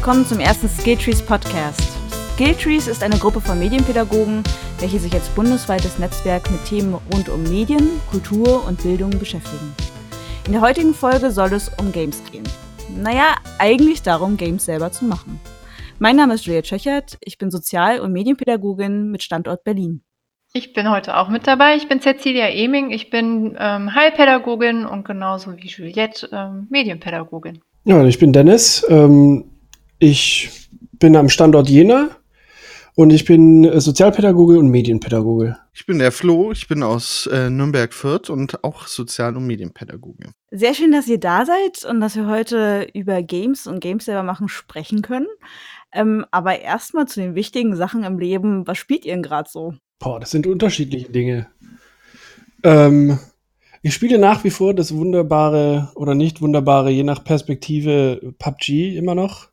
Und willkommen zum ersten Skilltrees Podcast. Skilltrees ist eine Gruppe von Medienpädagogen, welche sich als bundesweites Netzwerk mit Themen rund um Medien, Kultur und Bildung beschäftigen. In der heutigen Folge soll es um Games gehen. Naja, eigentlich darum, Games selber zu machen. Mein Name ist Julia Tschöchert, ich bin Sozial- und Medienpädagogin mit Standort Berlin. Ich bin heute auch mit dabei. Ich bin Cecilia Eming. Ich bin ähm, Heilpädagogin und genauso wie Juliette ähm, Medienpädagogin. Ja, ich bin Dennis. Ähm, ich bin am Standort Jena und ich bin äh, Sozialpädagoge und Medienpädagoge. Ich bin der Flo, ich bin aus äh, Nürnberg-Fürth und auch Sozial- und Medienpädagoge. Sehr schön, dass ihr da seid und dass wir heute über Games und Games selber machen sprechen können. Ähm, aber erstmal zu den wichtigen Sachen im Leben. Was spielt ihr denn gerade so? Boah, das sind unterschiedliche Dinge. Ähm, ich spiele nach wie vor das wunderbare oder nicht wunderbare, je nach Perspektive, PUBG immer noch.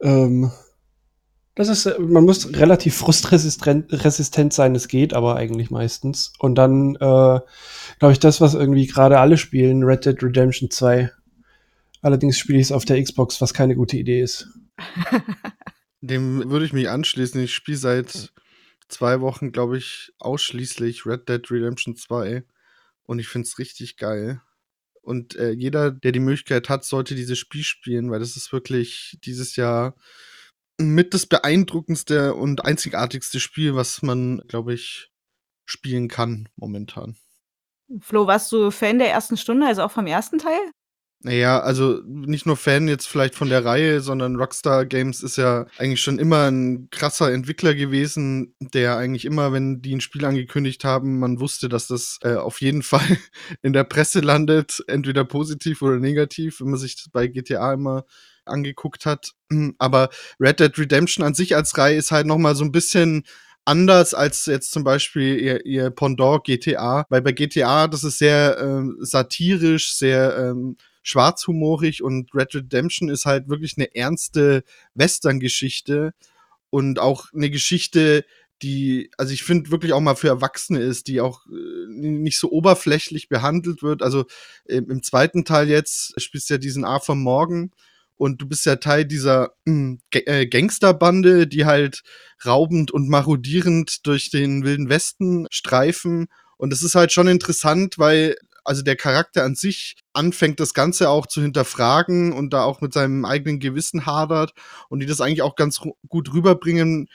Ähm, das ist, man muss relativ frustresistent resistent sein, es geht aber eigentlich meistens. Und dann, äh, glaube ich, das, was irgendwie gerade alle spielen, Red Dead Redemption 2. Allerdings spiele ich es auf der Xbox, was keine gute Idee ist. Dem würde ich mich anschließen. Ich spiele seit zwei Wochen, glaube ich, ausschließlich Red Dead Redemption 2. Und ich finde es richtig geil. Und äh, jeder, der die Möglichkeit hat, sollte dieses Spiel spielen, weil das ist wirklich dieses Jahr mit das beeindruckendste und einzigartigste Spiel, was man, glaube ich, spielen kann momentan. Flo, warst du Fan der ersten Stunde, also auch vom ersten Teil? Naja, also nicht nur Fan jetzt vielleicht von der Reihe, sondern Rockstar Games ist ja eigentlich schon immer ein krasser Entwickler gewesen, der eigentlich immer, wenn die ein Spiel angekündigt haben, man wusste, dass das äh, auf jeden Fall in der Presse landet, entweder positiv oder negativ, wenn man sich das bei GTA immer angeguckt hat. Aber Red Dead Redemption an sich als Reihe ist halt noch mal so ein bisschen anders als jetzt zum Beispiel ihr, ihr Pendant GTA, weil bei GTA, das ist sehr ähm, satirisch, sehr ähm, schwarzhumorig und Red Redemption ist halt wirklich eine ernste Western-Geschichte und auch eine Geschichte, die, also ich finde wirklich auch mal für Erwachsene ist, die auch äh, nicht so oberflächlich behandelt wird. Also äh, im zweiten Teil jetzt spielst du ja diesen Arthur Morgan und du bist ja Teil dieser mh, äh, Gangsterbande, die halt raubend und marodierend durch den wilden Westen streifen. Und es ist halt schon interessant, weil also der Charakter an sich anfängt, das Ganze auch zu hinterfragen und da auch mit seinem eigenen Gewissen hadert und die das eigentlich auch ganz gut rüberbringen,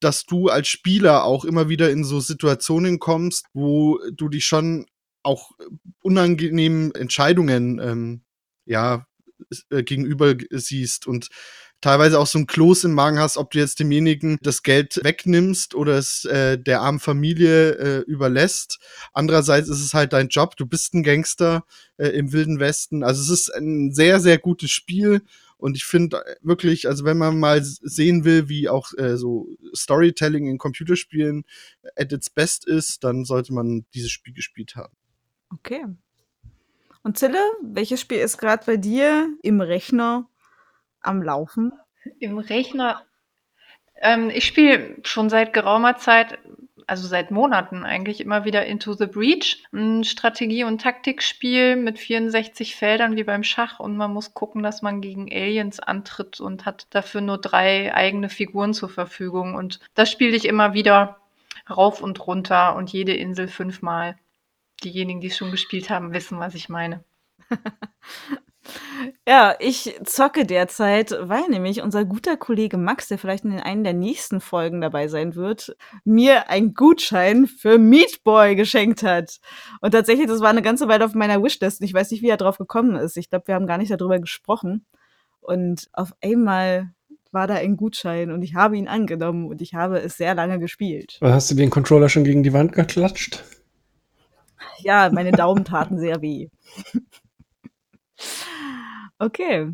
dass du als Spieler auch immer wieder in so Situationen kommst, wo du dich schon auch unangenehmen Entscheidungen ähm, ja äh, gegenüber siehst und teilweise auch so ein Kloß im Magen hast, ob du jetzt demjenigen das Geld wegnimmst oder es äh, der armen Familie äh, überlässt. Andererseits ist es halt dein Job, du bist ein Gangster äh, im Wilden Westen. Also es ist ein sehr, sehr gutes Spiel. Und ich finde wirklich, also wenn man mal sehen will, wie auch äh, so Storytelling in Computerspielen at its best ist, dann sollte man dieses Spiel gespielt haben. Okay. Und Zille, welches Spiel ist gerade bei dir im Rechner am Laufen? Im Rechner. Ähm, ich spiele schon seit geraumer Zeit, also seit Monaten eigentlich immer wieder Into the Breach. Ein Strategie- und Taktikspiel mit 64 Feldern wie beim Schach und man muss gucken, dass man gegen Aliens antritt und hat dafür nur drei eigene Figuren zur Verfügung. Und das spiele ich immer wieder rauf und runter und jede Insel fünfmal. Diejenigen, die es schon gespielt haben, wissen, was ich meine. Ja, ich zocke derzeit, weil nämlich unser guter Kollege Max, der vielleicht in einen der nächsten Folgen dabei sein wird, mir einen Gutschein für Meat Boy geschenkt hat. Und tatsächlich, das war eine ganze Weile auf meiner Wishlist. Ich weiß nicht, wie er drauf gekommen ist. Ich glaube, wir haben gar nicht darüber gesprochen. Und auf einmal war da ein Gutschein und ich habe ihn angenommen und ich habe es sehr lange gespielt. Hast du den Controller schon gegen die Wand geklatscht? Ja, meine Daumen taten sehr weh. Okay.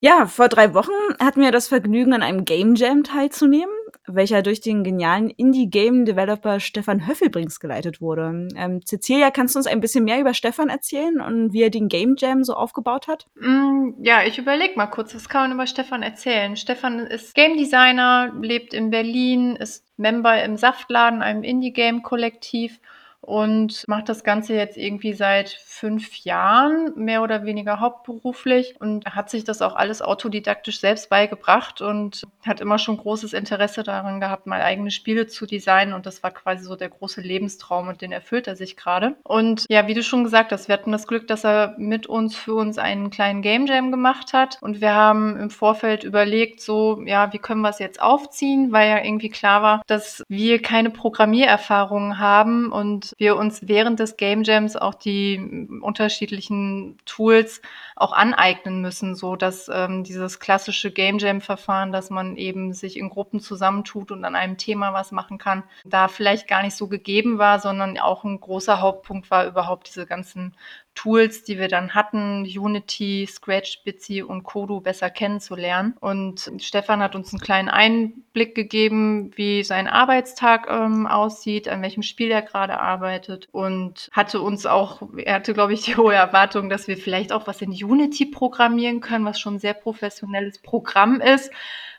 Ja, vor drei Wochen hatten wir das Vergnügen, an einem Game Jam teilzunehmen, welcher durch den genialen Indie-Game-Developer Stefan Höffelbrings geleitet wurde. Ähm, Cecilia, kannst du uns ein bisschen mehr über Stefan erzählen und wie er den Game Jam so aufgebaut hat? Mm, ja, ich überlege mal kurz, was kann man über Stefan erzählen? Stefan ist Game Designer, lebt in Berlin, ist Member im Saftladen, einem Indie-Game-Kollektiv und macht das Ganze jetzt irgendwie seit fünf Jahren, mehr oder weniger hauptberuflich und hat sich das auch alles autodidaktisch selbst beigebracht und hat immer schon großes Interesse daran gehabt, mal eigene Spiele zu designen und das war quasi so der große Lebenstraum und den erfüllt er sich gerade. Und ja, wie du schon gesagt hast, wir hatten das Glück, dass er mit uns für uns einen kleinen Game Jam gemacht hat und wir haben im Vorfeld überlegt, so, ja, wie können wir es jetzt aufziehen, weil ja irgendwie klar war, dass wir keine Programmiererfahrungen haben und wir uns während des Game Jams auch die unterschiedlichen Tools auch aneignen müssen, so dass ähm, dieses klassische Game Jam Verfahren, dass man eben sich in Gruppen zusammentut und an einem Thema was machen kann, da vielleicht gar nicht so gegeben war, sondern auch ein großer Hauptpunkt war überhaupt diese ganzen Tools, die wir dann hatten, Unity, Scratch, Bitsy und Kodu besser kennenzulernen. Und Stefan hat uns einen kleinen Einblick gegeben, wie sein Arbeitstag ähm, aussieht, an welchem Spiel er gerade arbeitet und hatte uns auch, er hatte, glaube ich, die hohe Erwartung, dass wir vielleicht auch was in Unity programmieren können, was schon ein sehr professionelles Programm ist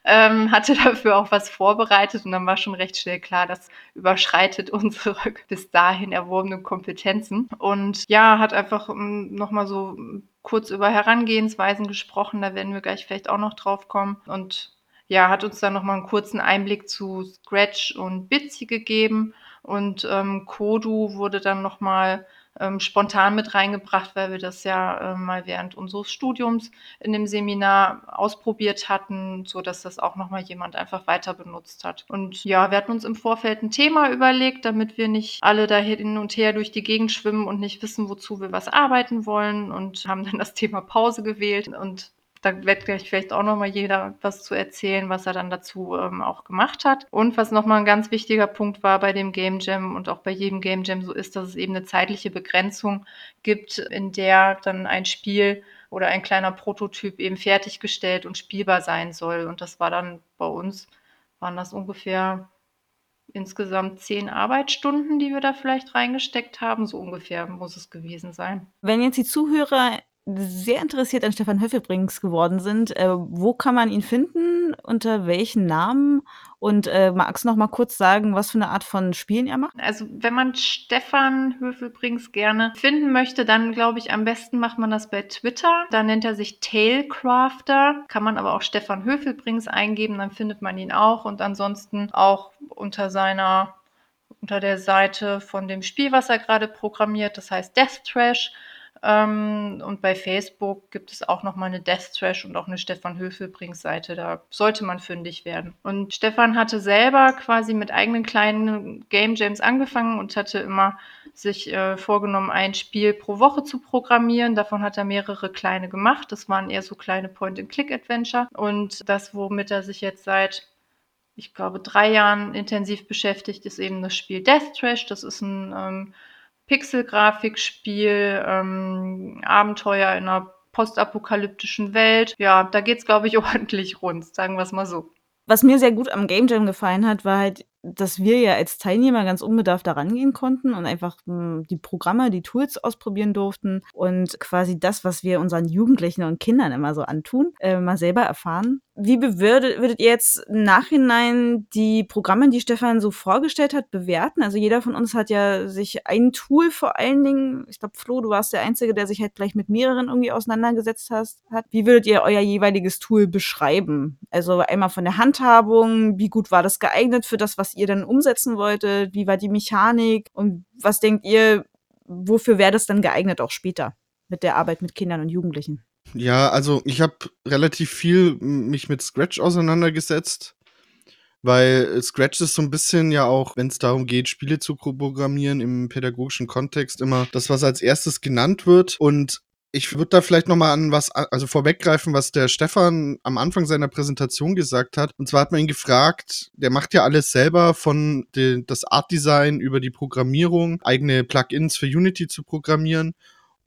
ähm, hatte dafür auch was vorbereitet und dann war schon recht schnell klar, das überschreitet unsere bis dahin erworbenen Kompetenzen. Und ja, hat einfach ähm, nochmal so kurz über Herangehensweisen gesprochen, da werden wir gleich vielleicht auch noch drauf kommen. Und ja, hat uns dann nochmal einen kurzen Einblick zu Scratch und Bitsy gegeben. Und ähm, Kodu wurde dann nochmal ähm, spontan mit reingebracht, weil wir das ja äh, mal während unseres Studiums in dem Seminar ausprobiert hatten, so dass das auch nochmal jemand einfach weiter benutzt hat. Und ja, wir hatten uns im Vorfeld ein Thema überlegt, damit wir nicht alle da hin und her durch die Gegend schwimmen und nicht wissen, wozu wir was arbeiten wollen und haben dann das Thema Pause gewählt und da wird gleich vielleicht auch nochmal jeder was zu erzählen, was er dann dazu ähm, auch gemacht hat. Und was nochmal ein ganz wichtiger Punkt war bei dem Game Jam und auch bei jedem Game Jam so ist, dass es eben eine zeitliche Begrenzung gibt, in der dann ein Spiel oder ein kleiner Prototyp eben fertiggestellt und spielbar sein soll. Und das war dann bei uns, waren das ungefähr insgesamt zehn Arbeitsstunden, die wir da vielleicht reingesteckt haben. So ungefähr muss es gewesen sein. Wenn jetzt die Zuhörer sehr interessiert an Stefan Höffelbrings geworden sind. Äh, wo kann man ihn finden? Unter welchen Namen? Und äh, magst du noch mal kurz sagen, was für eine Art von Spielen er macht? Also, wenn man Stefan Höfelbrings gerne finden möchte, dann glaube ich, am besten macht man das bei Twitter. Da nennt er sich Tailcrafter. Kann man aber auch Stefan Höfelbrings eingeben, dann findet man ihn auch. Und ansonsten auch unter seiner, unter der Seite von dem Spiel, was er gerade programmiert, das heißt Death Trash ähm, und bei Facebook gibt es auch noch mal eine Death Trash und auch eine Stefan Höfelbrings Seite. Da sollte man fündig werden. Und Stefan hatte selber quasi mit eigenen kleinen Game Jams angefangen und hatte immer sich äh, vorgenommen, ein Spiel pro Woche zu programmieren. Davon hat er mehrere kleine gemacht. Das waren eher so kleine Point-and-Click-Adventure. Und das, womit er sich jetzt seit ich glaube, drei Jahren intensiv beschäftigt, ist eben das Spiel Death Trash. Das ist ein ähm, Pixel-Grafikspiel, ähm, Abenteuer in einer postapokalyptischen Welt. Ja, da geht's, glaube ich, ordentlich rund, sagen wir es mal so. Was mir sehr gut am Game Jam gefallen hat, war halt dass wir ja als Teilnehmer ganz unbedarft da rangehen konnten und einfach mh, hm, die Programme, die Tools ausprobieren durften und quasi das, was wir unseren Jugendlichen und Kindern immer so antun, äh, mal selber erfahren. Wie würdet, würdet ihr jetzt im Nachhinein die Programme, die Stefan so vorgestellt hat, bewerten? Also jeder von uns hat ja sich ein Tool vor allen Dingen, ich glaube, Flo, du warst der Einzige, der sich halt gleich mit mehreren irgendwie auseinandergesetzt hast, hat. Wie würdet ihr euer jeweiliges Tool beschreiben? Also einmal von der Handhabung, wie gut war das geeignet für das, was ihr dann umsetzen wolltet? Wie war die Mechanik? Und was denkt ihr, wofür wäre das dann geeignet auch später mit der Arbeit mit Kindern und Jugendlichen? Ja, also ich habe relativ viel mich mit Scratch auseinandergesetzt, weil Scratch ist so ein bisschen ja auch, wenn es darum geht, Spiele zu programmieren im pädagogischen Kontext, immer das, was als erstes genannt wird. Und ich würde da vielleicht noch mal an was, also vorweggreifen, was der Stefan am Anfang seiner Präsentation gesagt hat. Und zwar hat man ihn gefragt, der macht ja alles selber von den, das Art Design über die Programmierung, eigene Plugins für Unity zu programmieren.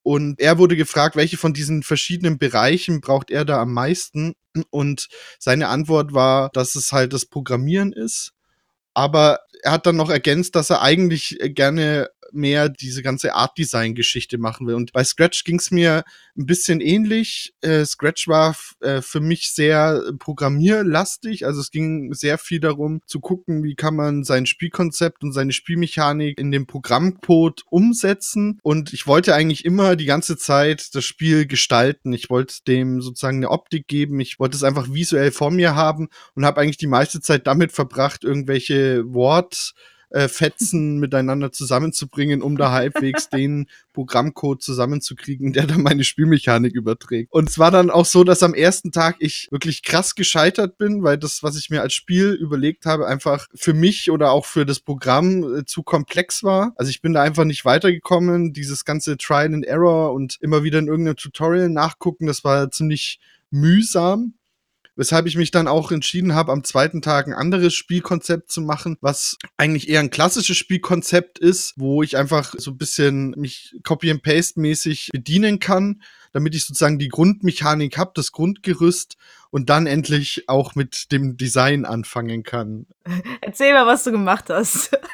Und er wurde gefragt, welche von diesen verschiedenen Bereichen braucht er da am meisten? Und seine Antwort war, dass es halt das Programmieren ist. Aber er hat dann noch ergänzt, dass er eigentlich gerne mehr diese ganze Art-Design-Geschichte machen will. Und bei Scratch ging es mir ein bisschen ähnlich. Äh, Scratch war äh, für mich sehr programmierlastig. Also es ging sehr viel darum zu gucken, wie kann man sein Spielkonzept und seine Spielmechanik in dem Programmcode umsetzen. Und ich wollte eigentlich immer die ganze Zeit das Spiel gestalten. Ich wollte dem sozusagen eine Optik geben. Ich wollte es einfach visuell vor mir haben und habe eigentlich die meiste Zeit damit verbracht, irgendwelche Wort äh, Fetzen miteinander zusammenzubringen, um da halbwegs den Programmcode zusammenzukriegen, der dann meine Spielmechanik überträgt. Und es war dann auch so, dass am ersten Tag ich wirklich krass gescheitert bin, weil das, was ich mir als Spiel überlegt habe, einfach für mich oder auch für das Programm äh, zu komplex war. Also ich bin da einfach nicht weitergekommen. Dieses ganze Trial and Error und immer wieder in irgendeinem Tutorial nachgucken, das war ziemlich mühsam weshalb ich mich dann auch entschieden habe, am zweiten Tag ein anderes Spielkonzept zu machen, was eigentlich eher ein klassisches Spielkonzept ist, wo ich einfach so ein bisschen mich Copy-and-Paste-mäßig bedienen kann, damit ich sozusagen die Grundmechanik habe, das Grundgerüst und dann endlich auch mit dem Design anfangen kann. Erzähl mal, was du gemacht hast.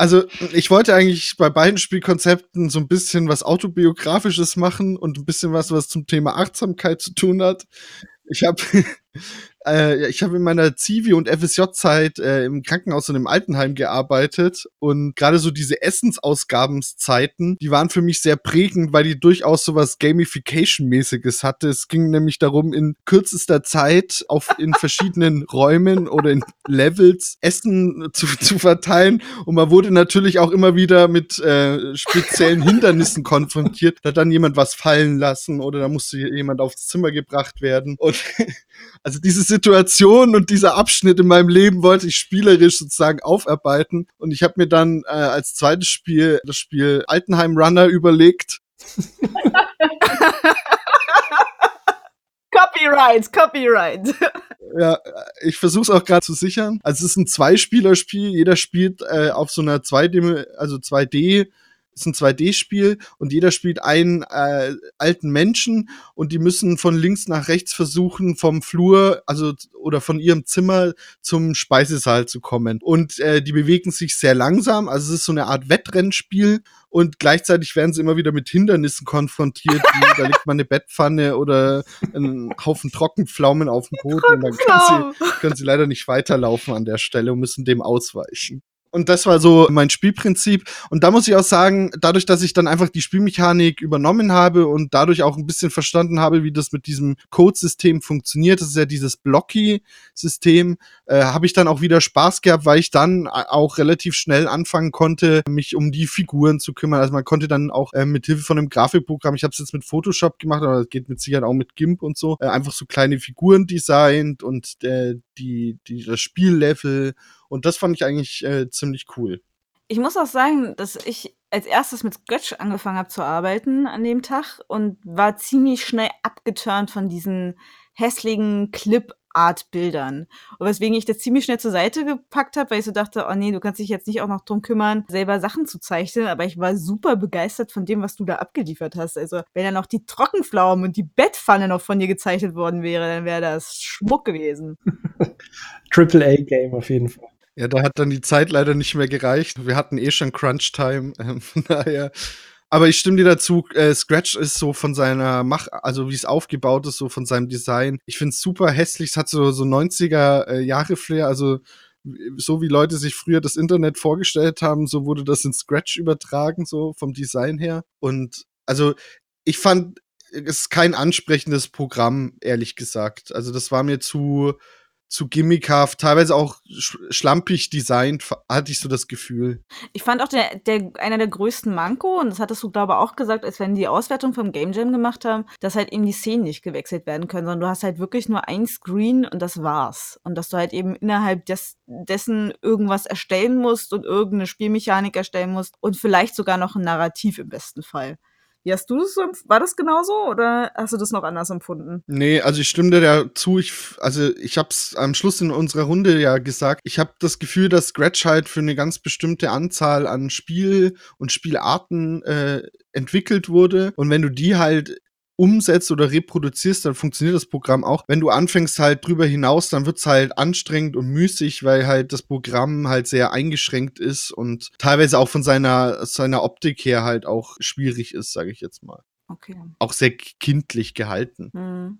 Also, ich wollte eigentlich bei beiden Spielkonzepten so ein bisschen was autobiografisches machen und ein bisschen was, was zum Thema Achtsamkeit zu tun hat. Ich habe äh, ich habe in meiner Zivi- und FSJ-Zeit äh, im Krankenhaus und im Altenheim gearbeitet und gerade so diese Essensausgabenszeiten, die waren für mich sehr prägend, weil die durchaus so was Gamification-mäßiges hatte. Es ging nämlich darum, in kürzester Zeit auf in verschiedenen Räumen oder in Levels Essen zu, zu verteilen und man wurde natürlich auch immer wieder mit äh, speziellen Hindernissen konfrontiert. Da hat dann jemand was fallen lassen oder da musste jemand aufs Zimmer gebracht werden und also diese Situation und dieser Abschnitt in meinem Leben wollte ich spielerisch sozusagen aufarbeiten. Und ich habe mir dann äh, als zweites Spiel das Spiel Altenheim Runner überlegt. Copyright, Copyright. Ja, ich versuche es auch gerade zu sichern. Also es ist ein Zweispielerspiel. Jeder spielt äh, auf so einer 2D, also 2D ist ein 2D-Spiel und jeder spielt einen äh, alten Menschen und die müssen von links nach rechts versuchen, vom Flur, also oder von ihrem Zimmer zum Speisesaal zu kommen. Und äh, die bewegen sich sehr langsam, also es ist so eine Art Wettrennspiel und gleichzeitig werden sie immer wieder mit Hindernissen konfrontiert, wie da liegt mal eine Bettpfanne oder ein Haufen Trockenpflaumen auf dem Boden und dann können sie, können sie leider nicht weiterlaufen an der Stelle und müssen dem ausweichen. Und das war so mein Spielprinzip. Und da muss ich auch sagen, dadurch, dass ich dann einfach die Spielmechanik übernommen habe und dadurch auch ein bisschen verstanden habe, wie das mit diesem Codesystem funktioniert, das ist ja dieses Blocky-System, äh, habe ich dann auch wieder Spaß gehabt, weil ich dann auch relativ schnell anfangen konnte, mich um die Figuren zu kümmern. Also man konnte dann auch äh, mit Hilfe von einem Grafikprogramm, ich habe es jetzt mit Photoshop gemacht, aber das geht mit Sicherheit auch mit GIMP und so, äh, einfach so kleine Figuren designt und äh, die, die, das Spiellevel und das fand ich eigentlich äh, ziemlich cool. Ich muss auch sagen, dass ich als erstes mit Scratch angefangen habe zu arbeiten an dem Tag und war ziemlich schnell abgeturnt von diesen hässlichen Clip-Art-Bildern. Und weswegen ich das ziemlich schnell zur Seite gepackt habe, weil ich so dachte, oh nee, du kannst dich jetzt nicht auch noch drum kümmern, selber Sachen zu zeichnen. Aber ich war super begeistert von dem, was du da abgeliefert hast. Also, wenn ja noch die Trockenpflaumen und die Bettpfanne noch von dir gezeichnet worden wäre, dann wäre das Schmuck gewesen. Triple A-Game auf jeden Fall. Ja, da hat dann die Zeit leider nicht mehr gereicht. Wir hatten eh schon Crunch-Time. Ähm, daher. Aber ich stimme dir dazu, äh, Scratch ist so von seiner Mach, also wie es aufgebaut ist, so von seinem Design. Ich finde es super hässlich. Es hat so, so 90er äh. Also so wie Leute sich früher das Internet vorgestellt haben, so wurde das in Scratch übertragen, so vom Design her. Und also ich fand, es ist kein ansprechendes Programm, ehrlich gesagt. Also das war mir zu, zu gimmickhaft, teilweise auch schlampig designt, hatte ich so das Gefühl. Ich fand auch der, der, einer der größten Manko, und das hattest du, glaube ich, auch gesagt, als wenn die Auswertung vom Game Jam gemacht haben, dass halt eben die Szenen nicht gewechselt werden können, sondern du hast halt wirklich nur ein Screen und das war's. Und dass du halt eben innerhalb des, dessen irgendwas erstellen musst und irgendeine Spielmechanik erstellen musst und vielleicht sogar noch ein Narrativ im besten Fall. Wie hast du das? War das genauso oder hast du das noch anders empfunden? Nee, also ich stimme dir dazu. Ich, also ich habe es am Schluss in unserer Runde ja gesagt. Ich habe das Gefühl, dass Scratch halt für eine ganz bestimmte Anzahl an Spiel und Spielarten äh, entwickelt wurde. Und wenn du die halt umsetzt oder reproduzierst, dann funktioniert das Programm auch. Wenn du anfängst halt drüber hinaus, dann wird's halt anstrengend und müßig, weil halt das Programm halt sehr eingeschränkt ist und teilweise auch von seiner, seiner Optik her halt auch schwierig ist, sage ich jetzt mal. Okay. Auch sehr kindlich gehalten. Hm.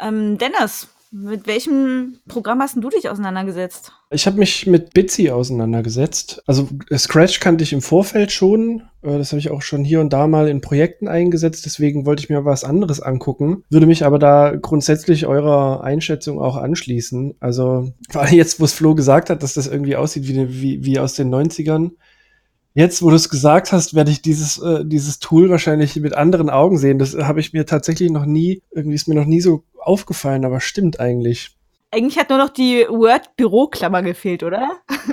Ähm, Dennis, mit welchem Programm hast du dich auseinandergesetzt? Ich habe mich mit Bitsy auseinandergesetzt. Also Scratch kannte ich im Vorfeld schon. Äh, Das habe ich auch schon hier und da mal in Projekten eingesetzt. Deswegen wollte ich mir was anderes angucken. Würde mich aber da grundsätzlich eurer Einschätzung auch anschließen. Also vor allem jetzt, wo es Flo gesagt hat, dass das irgendwie aussieht wie, wie, wie aus den 90ern. Jetzt, wo du es gesagt hast, werde ich dieses, äh, dieses Tool wahrscheinlich mit anderen Augen sehen. Das habe ich mir tatsächlich noch nie, irgendwie ist mir noch nie so aufgefallen, aber stimmt eigentlich. Eigentlich hat nur noch die Word-Büroklammer gefehlt, oder?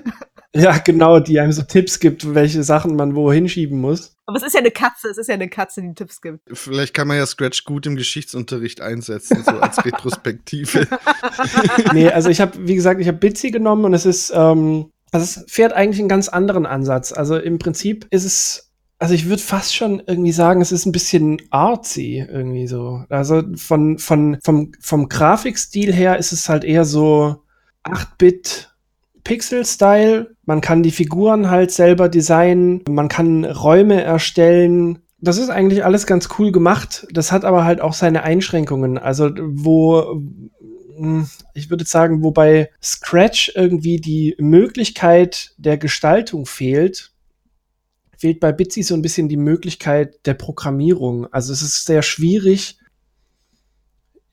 Ja, genau, die einem so Tipps gibt, welche Sachen man wo hinschieben muss. Aber es ist ja eine Katze, es ist ja eine Katze, die Tipps gibt. Vielleicht kann man ja Scratch gut im Geschichtsunterricht einsetzen, so als Retrospektive. nee, also ich habe, wie gesagt, ich habe Bitsy genommen und es ist, ähm, also es fährt eigentlich einen ganz anderen Ansatz. Also im Prinzip ist es, also ich würde fast schon irgendwie sagen, es ist ein bisschen artsy irgendwie so. Also von, von, vom, vom Grafikstil her ist es halt eher so 8-Bit Pixel-Style. Man kann die Figuren halt selber designen, man kann Räume erstellen. Das ist eigentlich alles ganz cool gemacht. Das hat aber halt auch seine Einschränkungen. Also wo ich würde sagen, wobei Scratch irgendwie die Möglichkeit der Gestaltung fehlt, fehlt bei Bitsy so ein bisschen die Möglichkeit der Programmierung. Also es ist sehr schwierig,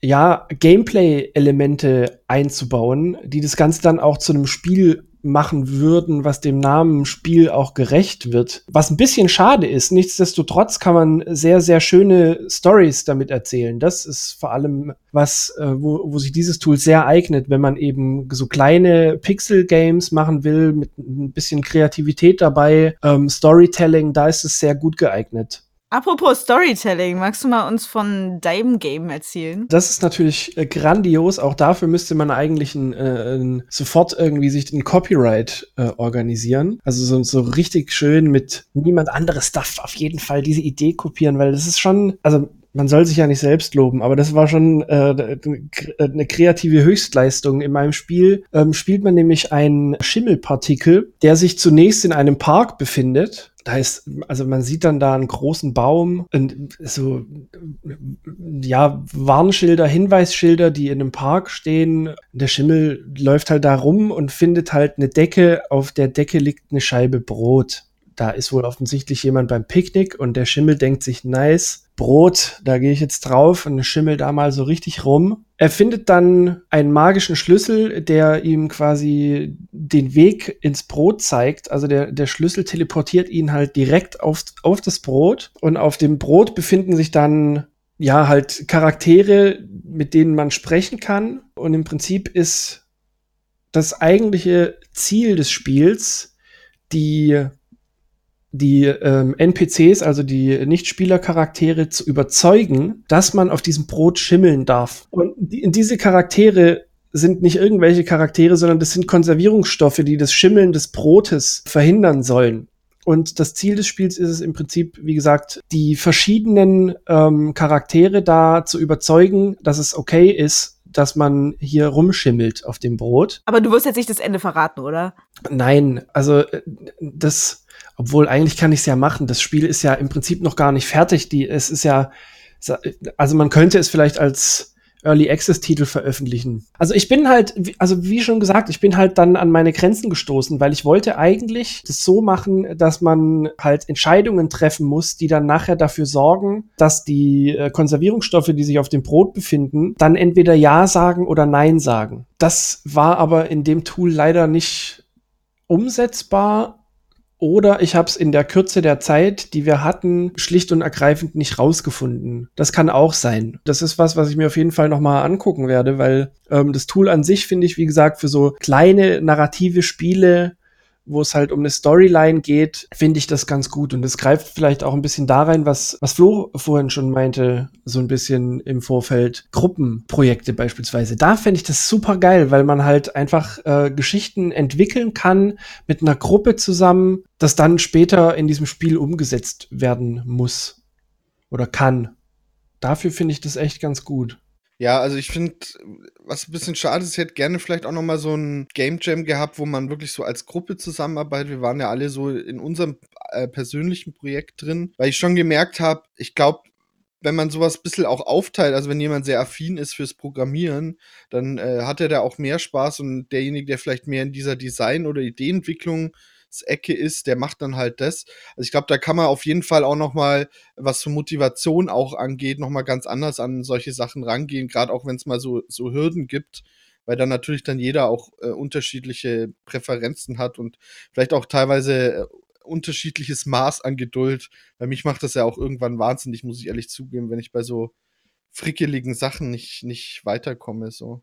ja, Gameplay-Elemente einzubauen, die das Ganze dann auch zu einem Spiel machen würden, was dem Namen Spiel auch gerecht wird. Was ein bisschen schade ist. Nichtsdestotrotz kann man sehr, sehr schöne Stories damit erzählen. Das ist vor allem was, äh, wo, wo sich dieses Tool sehr eignet, wenn man eben so kleine Pixel-Games machen will, mit ein bisschen Kreativität dabei, ähm, Storytelling, da ist es sehr gut geeignet. Apropos Storytelling, magst du mal uns von deinem Game erzählen? Das ist natürlich äh, grandios. Auch dafür müsste man eigentlich ein, äh, ein, sofort irgendwie sich ein Copyright äh, organisieren. Also so, so richtig schön mit niemand anderes darf auf jeden Fall diese Idee kopieren, weil das ist schon, also man soll sich ja nicht selbst loben, aber das war schon äh, eine kreative Höchstleistung. In meinem Spiel ähm, spielt man nämlich einen Schimmelpartikel, der sich zunächst in einem Park befindet da ist, also man sieht dann da einen großen Baum und so, ja, Warnschilder, Hinweisschilder, die in einem Park stehen. Der Schimmel läuft halt da rum und findet halt eine Decke. Auf der Decke liegt eine Scheibe Brot. Da ist wohl offensichtlich jemand beim Picknick und der Schimmel denkt sich, nice, Brot, da gehe ich jetzt drauf und schimmel da mal so richtig rum. Er findet dann einen magischen Schlüssel, der ihm quasi den Weg ins Brot zeigt. Also der, der Schlüssel teleportiert ihn halt direkt auf, auf das Brot. Und auf dem Brot befinden sich dann ja halt Charaktere, mit denen man sprechen kann. Und im Prinzip ist das eigentliche Ziel des Spiels, die die ähm, NPCs, also die Nichtspielercharaktere, zu überzeugen, dass man auf diesem Brot schimmeln darf. Und die, diese Charaktere sind nicht irgendwelche Charaktere, sondern das sind Konservierungsstoffe, die das Schimmeln des Brotes verhindern sollen. Und das Ziel des Spiels ist es im Prinzip, wie gesagt, die verschiedenen ähm, Charaktere da zu überzeugen, dass es okay ist, dass man hier rumschimmelt auf dem Brot. Aber du wirst jetzt nicht das Ende verraten, oder? Nein, also äh, das obwohl, eigentlich kann ich es ja machen. Das Spiel ist ja im Prinzip noch gar nicht fertig. Die, es ist ja, also man könnte es vielleicht als Early Access Titel veröffentlichen. Also ich bin halt, also wie schon gesagt, ich bin halt dann an meine Grenzen gestoßen, weil ich wollte eigentlich das so machen, dass man halt Entscheidungen treffen muss, die dann nachher dafür sorgen, dass die äh, Konservierungsstoffe, die sich auf dem Brot befinden, dann entweder Ja sagen oder Nein sagen. Das war aber in dem Tool leider nicht umsetzbar oder ich habe es in der Kürze der Zeit, die wir hatten, schlicht und ergreifend nicht rausgefunden. Das kann auch sein. Das ist was, was ich mir auf jeden Fall nochmal angucken werde, weil ähm, das Tool an sich finde ich, wie gesagt, für so kleine narrative Spiele wo es halt um eine Storyline geht, finde ich das ganz gut. Und es greift vielleicht auch ein bisschen da rein, was, was Flo vorhin schon meinte, so ein bisschen im Vorfeld. Gruppenprojekte beispielsweise. Da fände ich das super geil, weil man halt einfach äh, Geschichten entwickeln kann mit einer Gruppe zusammen, das dann später in diesem Spiel umgesetzt werden muss oder kann. dafür finde ich das echt ganz gut. Ja, also ich finde, was ein bisschen schade ist, ich hätte gerne vielleicht auch noch mal so ein Game Jam gehabt, wo man wirklich so als Gruppe zusammenarbeitet. Wir waren ja alle so in unserem äh, persönlichen Projekt drin, weil ich schon gemerkt habe, ich glaube, wenn man sowas ein bisschen auch aufteilt, also wenn jemand sehr affin ist fürs Programmieren, dann äh, hat er da auch mehr Spaß und derjenige, der vielleicht mehr in dieser Design- oder Ideenentwicklung Ecke ist, der macht dann halt das. Also ich glaube, da kann man auf jeden Fall auch noch mal, was für Motivation auch angeht, noch mal ganz anders an solche Sachen rangehen, gerade auch wenn es mal so, so Hürden gibt, weil dann natürlich dann jeder auch äh, unterschiedliche Präferenzen hat und vielleicht auch teilweise äh, unterschiedliches Maß an Geduld. Bei mich macht das ja auch irgendwann wahnsinnig, muss ich ehrlich zugeben, wenn ich bei so frickeligen Sachen nicht, nicht weiterkomme. So.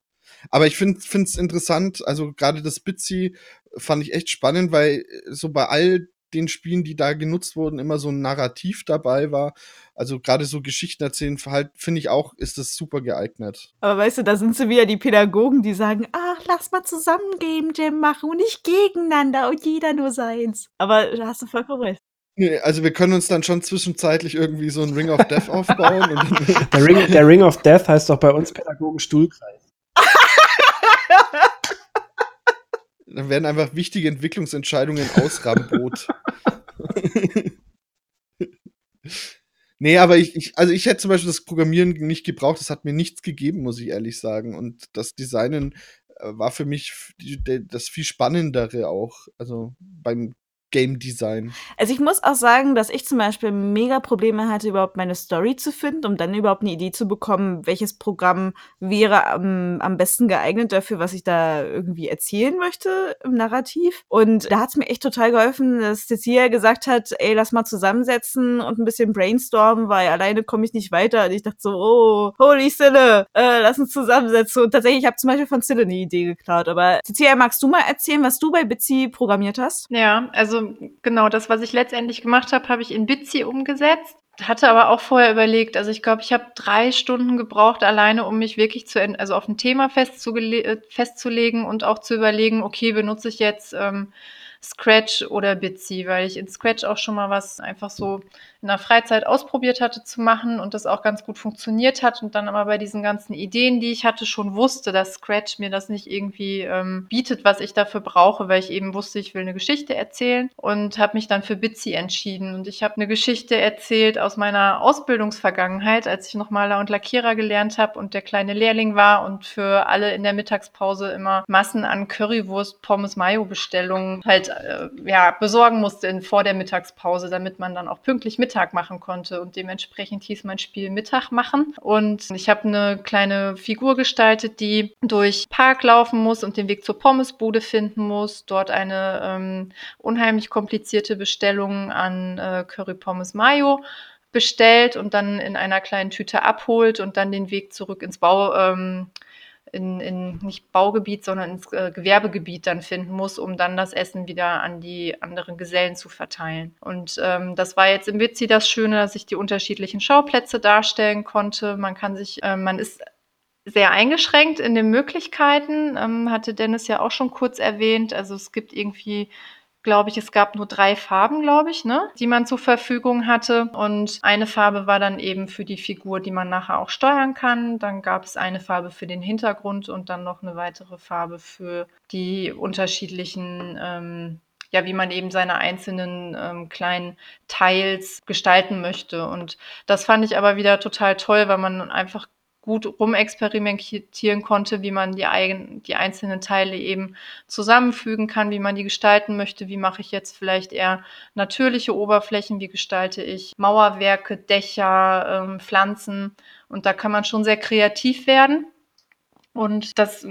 Aber ich finde es interessant, also gerade das Bitsy fand ich echt spannend, weil äh, so bei all den Spielen, die da genutzt wurden, immer so ein Narrativ dabei war. Also gerade so Geschichten erzählen, halt, finde ich auch, ist das super geeignet. Aber weißt du, da sind sie wieder die Pädagogen, die sagen, ach, lass mal zusammen Game Jam machen und nicht gegeneinander und jeder nur seins. Aber da hast du vollkommen recht. Also wir können uns dann schon zwischenzeitlich irgendwie so ein Ring of Death aufbauen. der, Ring, der Ring of Death heißt doch bei uns Pädagogen Stuhlkreis. Dann werden einfach wichtige Entwicklungsentscheidungen ausrambot. nee, aber ich, ich, also ich hätte zum Beispiel das Programmieren nicht gebraucht, das hat mir nichts gegeben, muss ich ehrlich sagen. Und das Designen äh, war für mich das viel Spannendere auch. Also beim Game Design. Also ich muss auch sagen, dass ich zum Beispiel mega Probleme hatte, überhaupt meine Story zu finden, um dann überhaupt eine Idee zu bekommen, welches Programm wäre am, am besten geeignet dafür, was ich da irgendwie erzählen möchte im Narrativ. Und da hat es mir echt total geholfen, dass Cecilia gesagt hat, ey, lass mal zusammensetzen und ein bisschen brainstormen, weil alleine komme ich nicht weiter. Und ich dachte so, oh, holy Sille, äh, lass uns zusammensetzen. Und tatsächlich, ich habe zum Beispiel von Sille eine Idee geklaut. Aber Cecilia, magst du mal erzählen, was du bei Bitsy programmiert hast? Ja, also genau, das, was ich letztendlich gemacht habe, habe ich in Bitsy umgesetzt. Hatte aber auch vorher überlegt, also ich glaube, ich habe drei Stunden gebraucht alleine, um mich wirklich zu, also auf ein Thema äh, festzulegen und auch zu überlegen, okay, benutze ich jetzt ähm, Scratch oder Bitsy, weil ich in Scratch auch schon mal was einfach so in der Freizeit ausprobiert hatte zu machen und das auch ganz gut funktioniert hat und dann aber bei diesen ganzen Ideen, die ich hatte, schon wusste, dass Scratch mir das nicht irgendwie ähm, bietet, was ich dafür brauche, weil ich eben wusste, ich will eine Geschichte erzählen und habe mich dann für Bitsy entschieden. Und ich habe eine Geschichte erzählt aus meiner Ausbildungsvergangenheit, als ich noch Maler und Lackierer gelernt habe und der kleine Lehrling war und für alle in der Mittagspause immer Massen an Currywurst, Pommes, Mayo Bestellungen halt äh, ja besorgen musste in, vor der Mittagspause, damit man dann auch pünktlich mit Mittag machen konnte. Und dementsprechend hieß mein Spiel Mittag machen. Und ich habe eine kleine Figur gestaltet, die durch Park laufen muss und den Weg zur Pommesbude finden muss. Dort eine ähm, unheimlich komplizierte Bestellung an äh, Curry Pommes Mayo bestellt und dann in einer kleinen Tüte abholt und dann den Weg zurück ins Bau. Ähm, in, in nicht Baugebiet, sondern ins äh, Gewerbegebiet dann finden muss, um dann das Essen wieder an die anderen Gesellen zu verteilen. Und ähm, das war jetzt im Witzi das Schöne, dass ich die unterschiedlichen Schauplätze darstellen konnte. Man kann sich, äh, man ist sehr eingeschränkt in den Möglichkeiten, ähm, hatte Dennis ja auch schon kurz erwähnt. Also es gibt irgendwie glaube ich, es gab nur drei Farben, glaube ich, ne, die man zur Verfügung hatte. Und eine Farbe war dann eben für die Figur, die man nachher auch steuern kann. Dann gab es eine Farbe für den Hintergrund und dann noch eine weitere Farbe für die unterschiedlichen ähm, ja, wie man eben seine einzelnen ähm, kleinen Teils gestalten möchte. Und das fand ich aber wieder total toll, weil man einfach gut rumexperimentieren konnte, wie man die, eigen, die einzelnen Teile eben zusammenfügen kann, wie man die gestalten möchte, wie mache ich jetzt vielleicht eher natürliche Oberflächen, wie gestalte ich Mauerwerke, Dächer, ähm, Pflanzen. Und da kann man schon sehr kreativ werden. Und das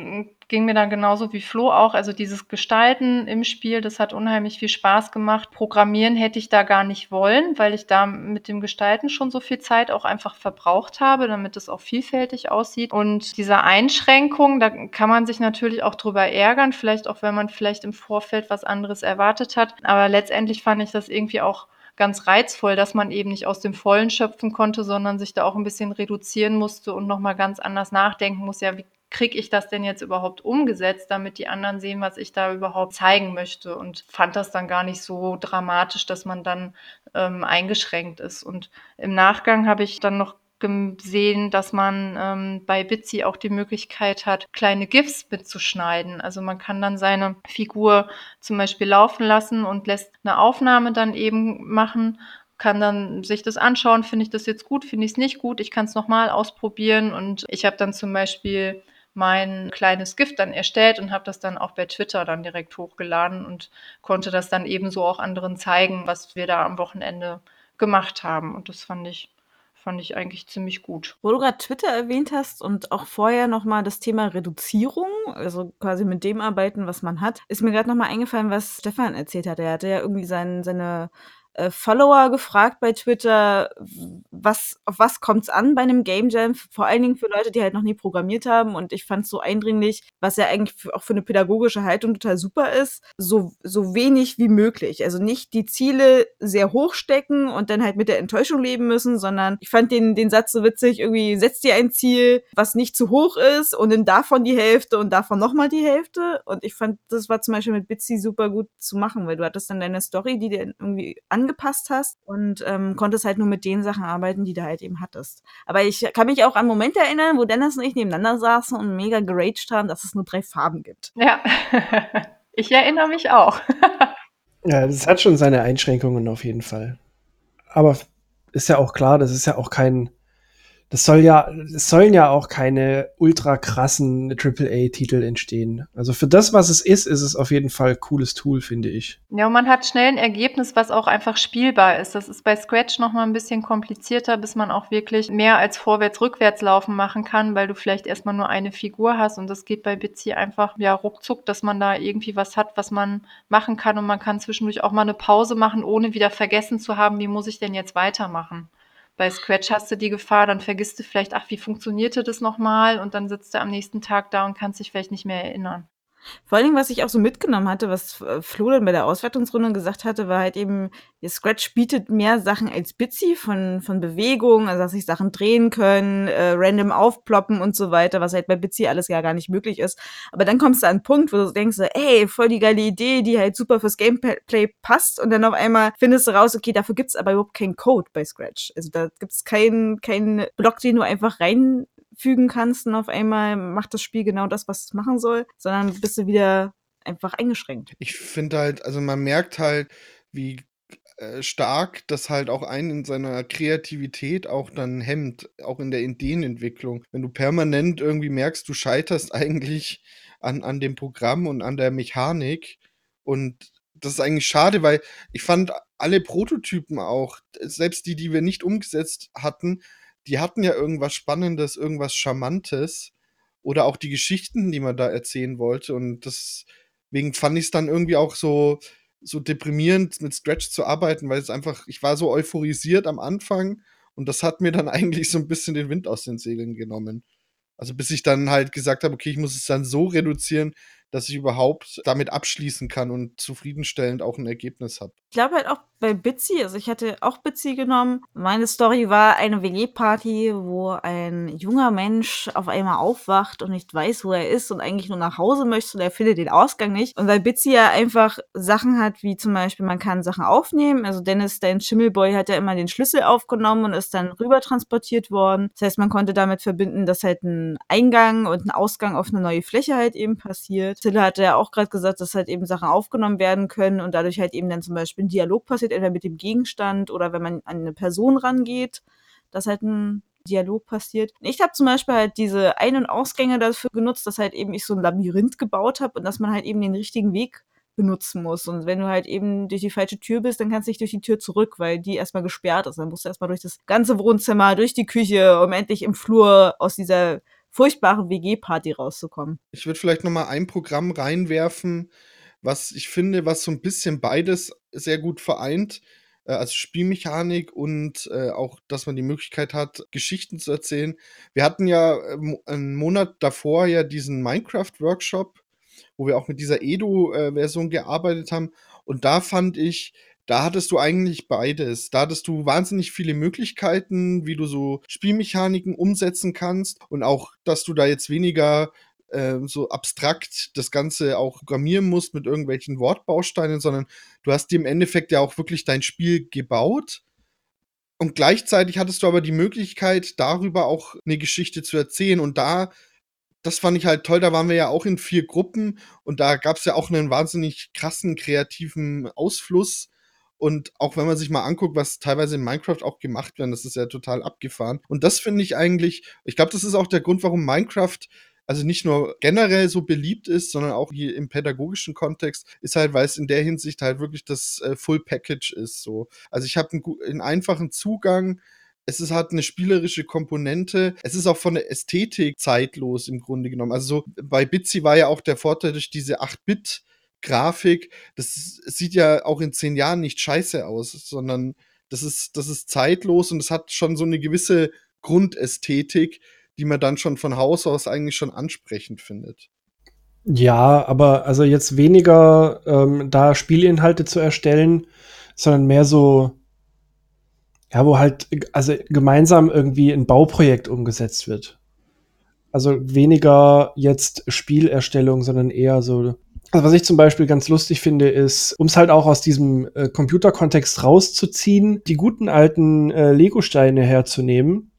ging mir dann genauso wie Flo auch. Also dieses Gestalten im Spiel, das hat unheimlich viel Spaß gemacht. Programmieren hätte ich da gar nicht wollen, weil ich da mit dem Gestalten schon so viel Zeit auch einfach verbraucht habe, damit es auch vielfältig aussieht. Und diese Einschränkung, da kann man sich natürlich auch drüber ärgern, vielleicht auch, wenn man vielleicht im Vorfeld was anderes erwartet hat. Aber letztendlich fand ich das irgendwie auch ganz reizvoll, dass man eben nicht aus dem Vollen schöpfen konnte, sondern sich da auch ein bisschen reduzieren musste und nochmal ganz anders nachdenken muss, ja, wie kriege ich das denn jetzt überhaupt umgesetzt, damit die anderen sehen, was ich da überhaupt zeigen möchte. Und fand das dann gar nicht so dramatisch, dass man dann ähm, eingeschränkt ist. Und im Nachgang habe ich dann noch gesehen, dass man ähm, bei Bitsy auch die Möglichkeit hat, kleine GIFs mitzuschneiden. Also man kann dann seine Figur zum Beispiel laufen lassen und lässt eine Aufnahme dann eben machen kann dann sich das anschauen, finde ich das jetzt gut, finde ich es nicht gut, ich kann es nochmal ausprobieren und ich habe dann zum Beispiel mein kleines Gift dann erstellt und habe das dann auch bei Twitter dann direkt hochgeladen und konnte das dann ebenso auch anderen zeigen, was wir da am Wochenende gemacht haben und das fand ich fand ich eigentlich ziemlich gut. Wo du gerade Twitter erwähnt hast und auch vorher nochmal das Thema Reduzierung, also quasi mit dem arbeiten, was man hat, ist mir gerade nochmal eingefallen, was Stefan erzählt hat. Er hatte ja irgendwie sein, seine äh, Follower gefragt bei Twitter, was, auf was kommt's an bei einem Game Jam, vor allen Dingen für Leute, die halt noch nie programmiert haben. Und ich fand es so eindringlich, was ja eigentlich auch für eine pädagogische Haltung total super ist, so, so wenig wie möglich. Also nicht die Ziele sehr hoch stecken und dann halt mit der Enttäuschung leben müssen, sondern ich fand den, den Satz so witzig, irgendwie setzt dir ein Ziel, was nicht zu hoch ist und dann davon die Hälfte und davon nochmal die Hälfte. Und ich fand, das war zum Beispiel mit Bitsy super gut zu machen, weil du hattest dann deine Story, die dir irgendwie an angepasst hast und ähm, konntest halt nur mit den Sachen arbeiten, die du halt eben hattest. Aber ich kann mich auch an Momente erinnern, wo Dennis und ich nebeneinander saßen und mega geraged haben, dass es nur drei Farben gibt. Ja, ich erinnere mich auch. ja, das hat schon seine Einschränkungen auf jeden Fall. Aber ist ja auch klar, das ist ja auch kein das soll ja, es sollen ja auch keine ultra krassen AAA-Titel entstehen. Also für das, was es ist, ist es auf jeden Fall cooles Tool, finde ich. Ja, und man hat schnell ein Ergebnis, was auch einfach spielbar ist. Das ist bei Scratch nochmal ein bisschen komplizierter, bis man auch wirklich mehr als vorwärts-rückwärts laufen machen kann, weil du vielleicht erstmal nur eine Figur hast und das geht bei Bitsy einfach ja ruckzuck, dass man da irgendwie was hat, was man machen kann und man kann zwischendurch auch mal eine Pause machen, ohne wieder vergessen zu haben, wie muss ich denn jetzt weitermachen. Bei Scratch hast du die Gefahr, dann vergisst du vielleicht, ach, wie funktionierte das nochmal? Und dann sitzt du am nächsten Tag da und kannst dich vielleicht nicht mehr erinnern. Vor allen Dingen, was ich auch so mitgenommen hatte, was äh, Flo dann bei der Auswertungsrunde gesagt hatte, war halt eben, Scratch bietet mehr Sachen als Bitsy von, von Bewegung, also dass sich Sachen drehen können, äh, random aufploppen und so weiter, was halt bei Bitsy alles ja gar nicht möglich ist. Aber dann kommst du an einen Punkt, wo du denkst, ey, voll die geile Idee, die halt super fürs Gameplay passt und dann auf einmal findest du raus, okay, dafür gibt's aber überhaupt keinen Code bei Scratch. Also da gibt's keinen keinen Block, den du einfach rein fügen kannst und auf einmal macht das Spiel genau das, was es machen soll, sondern bist du wieder einfach eingeschränkt. Ich finde halt, also man merkt halt, wie äh, stark das halt auch einen in seiner Kreativität auch dann hemmt, auch in der Ideenentwicklung. Wenn du permanent irgendwie merkst, du scheiterst eigentlich an, an dem Programm und an der Mechanik und das ist eigentlich schade, weil ich fand alle Prototypen auch, selbst die, die wir nicht umgesetzt hatten, die hatten ja irgendwas Spannendes, irgendwas Charmantes oder auch die Geschichten, die man da erzählen wollte. Und deswegen fand ich es dann irgendwie auch so, so deprimierend, mit Scratch zu arbeiten, weil es einfach, ich war so euphorisiert am Anfang und das hat mir dann eigentlich so ein bisschen den Wind aus den Segeln genommen. Also bis ich dann halt gesagt habe, okay, ich muss es dann so reduzieren, dass ich überhaupt damit abschließen kann und zufriedenstellend auch ein Ergebnis habe. Ich glaube halt auch bei Bitsy, also ich hatte auch Bitsy genommen. Meine Story war eine WG-Party, wo ein junger Mensch auf einmal aufwacht und nicht weiß, wo er ist und eigentlich nur nach Hause möchte und er findet den Ausgang nicht. Und weil Bitsy ja einfach Sachen hat, wie zum Beispiel, man kann Sachen aufnehmen. Also Dennis, dein Schimmelboy, hat ja immer den Schlüssel aufgenommen und ist dann rüber transportiert worden. Das heißt, man konnte damit verbinden, dass halt ein Eingang und ein Ausgang auf eine neue Fläche halt eben passiert. Tille hatte ja auch gerade gesagt, dass halt eben Sachen aufgenommen werden können und dadurch halt eben dann zum Beispiel ein Dialog passiert, entweder mit dem Gegenstand oder wenn man an eine Person rangeht, dass halt ein Dialog passiert. Ich habe zum Beispiel halt diese Ein- und Ausgänge dafür genutzt, dass halt eben ich so ein Labyrinth gebaut habe und dass man halt eben den richtigen Weg benutzen muss. Und wenn du halt eben durch die falsche Tür bist, dann kannst du nicht durch die Tür zurück, weil die erstmal gesperrt ist. Dann musst du erstmal durch das ganze Wohnzimmer, durch die Küche, um endlich im Flur aus dieser furchtbaren WG-Party rauszukommen. Ich würde vielleicht noch mal ein Programm reinwerfen, was ich finde, was so ein bisschen beides sehr gut vereint. Äh, also Spielmechanik und äh, auch, dass man die Möglichkeit hat, Geschichten zu erzählen. Wir hatten ja äh, einen Monat davor ja diesen Minecraft-Workshop, wo wir auch mit dieser Edo-Version gearbeitet haben. Und da fand ich, da hattest du eigentlich beides. Da hattest du wahnsinnig viele Möglichkeiten, wie du so Spielmechaniken umsetzen kannst und auch, dass du da jetzt weniger äh, so abstrakt das Ganze auch programmieren musst mit irgendwelchen Wortbausteinen, sondern du hast dir im Endeffekt ja auch wirklich dein Spiel gebaut Und gleichzeitig hattest du aber die Möglichkeit, darüber auch eine Geschichte zu erzählen. Und da, das fand ich halt toll, da waren wir ja auch in vier Gruppen und da gab es ja auch einen wahnsinnig krassen kreativen Ausfluss. Und auch wenn man sich mal anguckt, was teilweise in Minecraft auch gemacht wird, das ist ja total abgefahren. Und das finde ich eigentlich, ich glaube, das ist auch der Grund, warum Minecraft also nicht nur generell so beliebt ist, sondern auch hier im pädagogischen Kontext, ist halt, weil es in der Hinsicht halt wirklich das äh, Full Package ist. So. Also ich habe einen, einen einfachen Zugang, es ist, hat eine spielerische Komponente. Es ist auch von der Ästhetik zeitlos im Grunde genommen. Also so, bei Bitsy war ja auch der Vorteil durch diese 8-Bit Grafik. Das sieht ja auch in zehn Jahren nicht scheiße aus, sondern das ist, das ist zeitlos und es hat schon so eine gewisse Grundästhetik, die man dann schon von Haus aus eigentlich schon ansprechend findet. Ja, aber also jetzt weniger ähm, da Spielinhalte zu erstellen, sondern mehr so, ja, wo halt also gemeinsam irgendwie ein Bauprojekt umgesetzt wird. Also weniger jetzt Spielerstellung, sondern eher so. Also was ich zum Beispiel ganz lustig finde, ist, um es halt auch aus diesem äh, Computerkontext rauszuziehen, die guten alten äh, Lego-Steine herzunehmen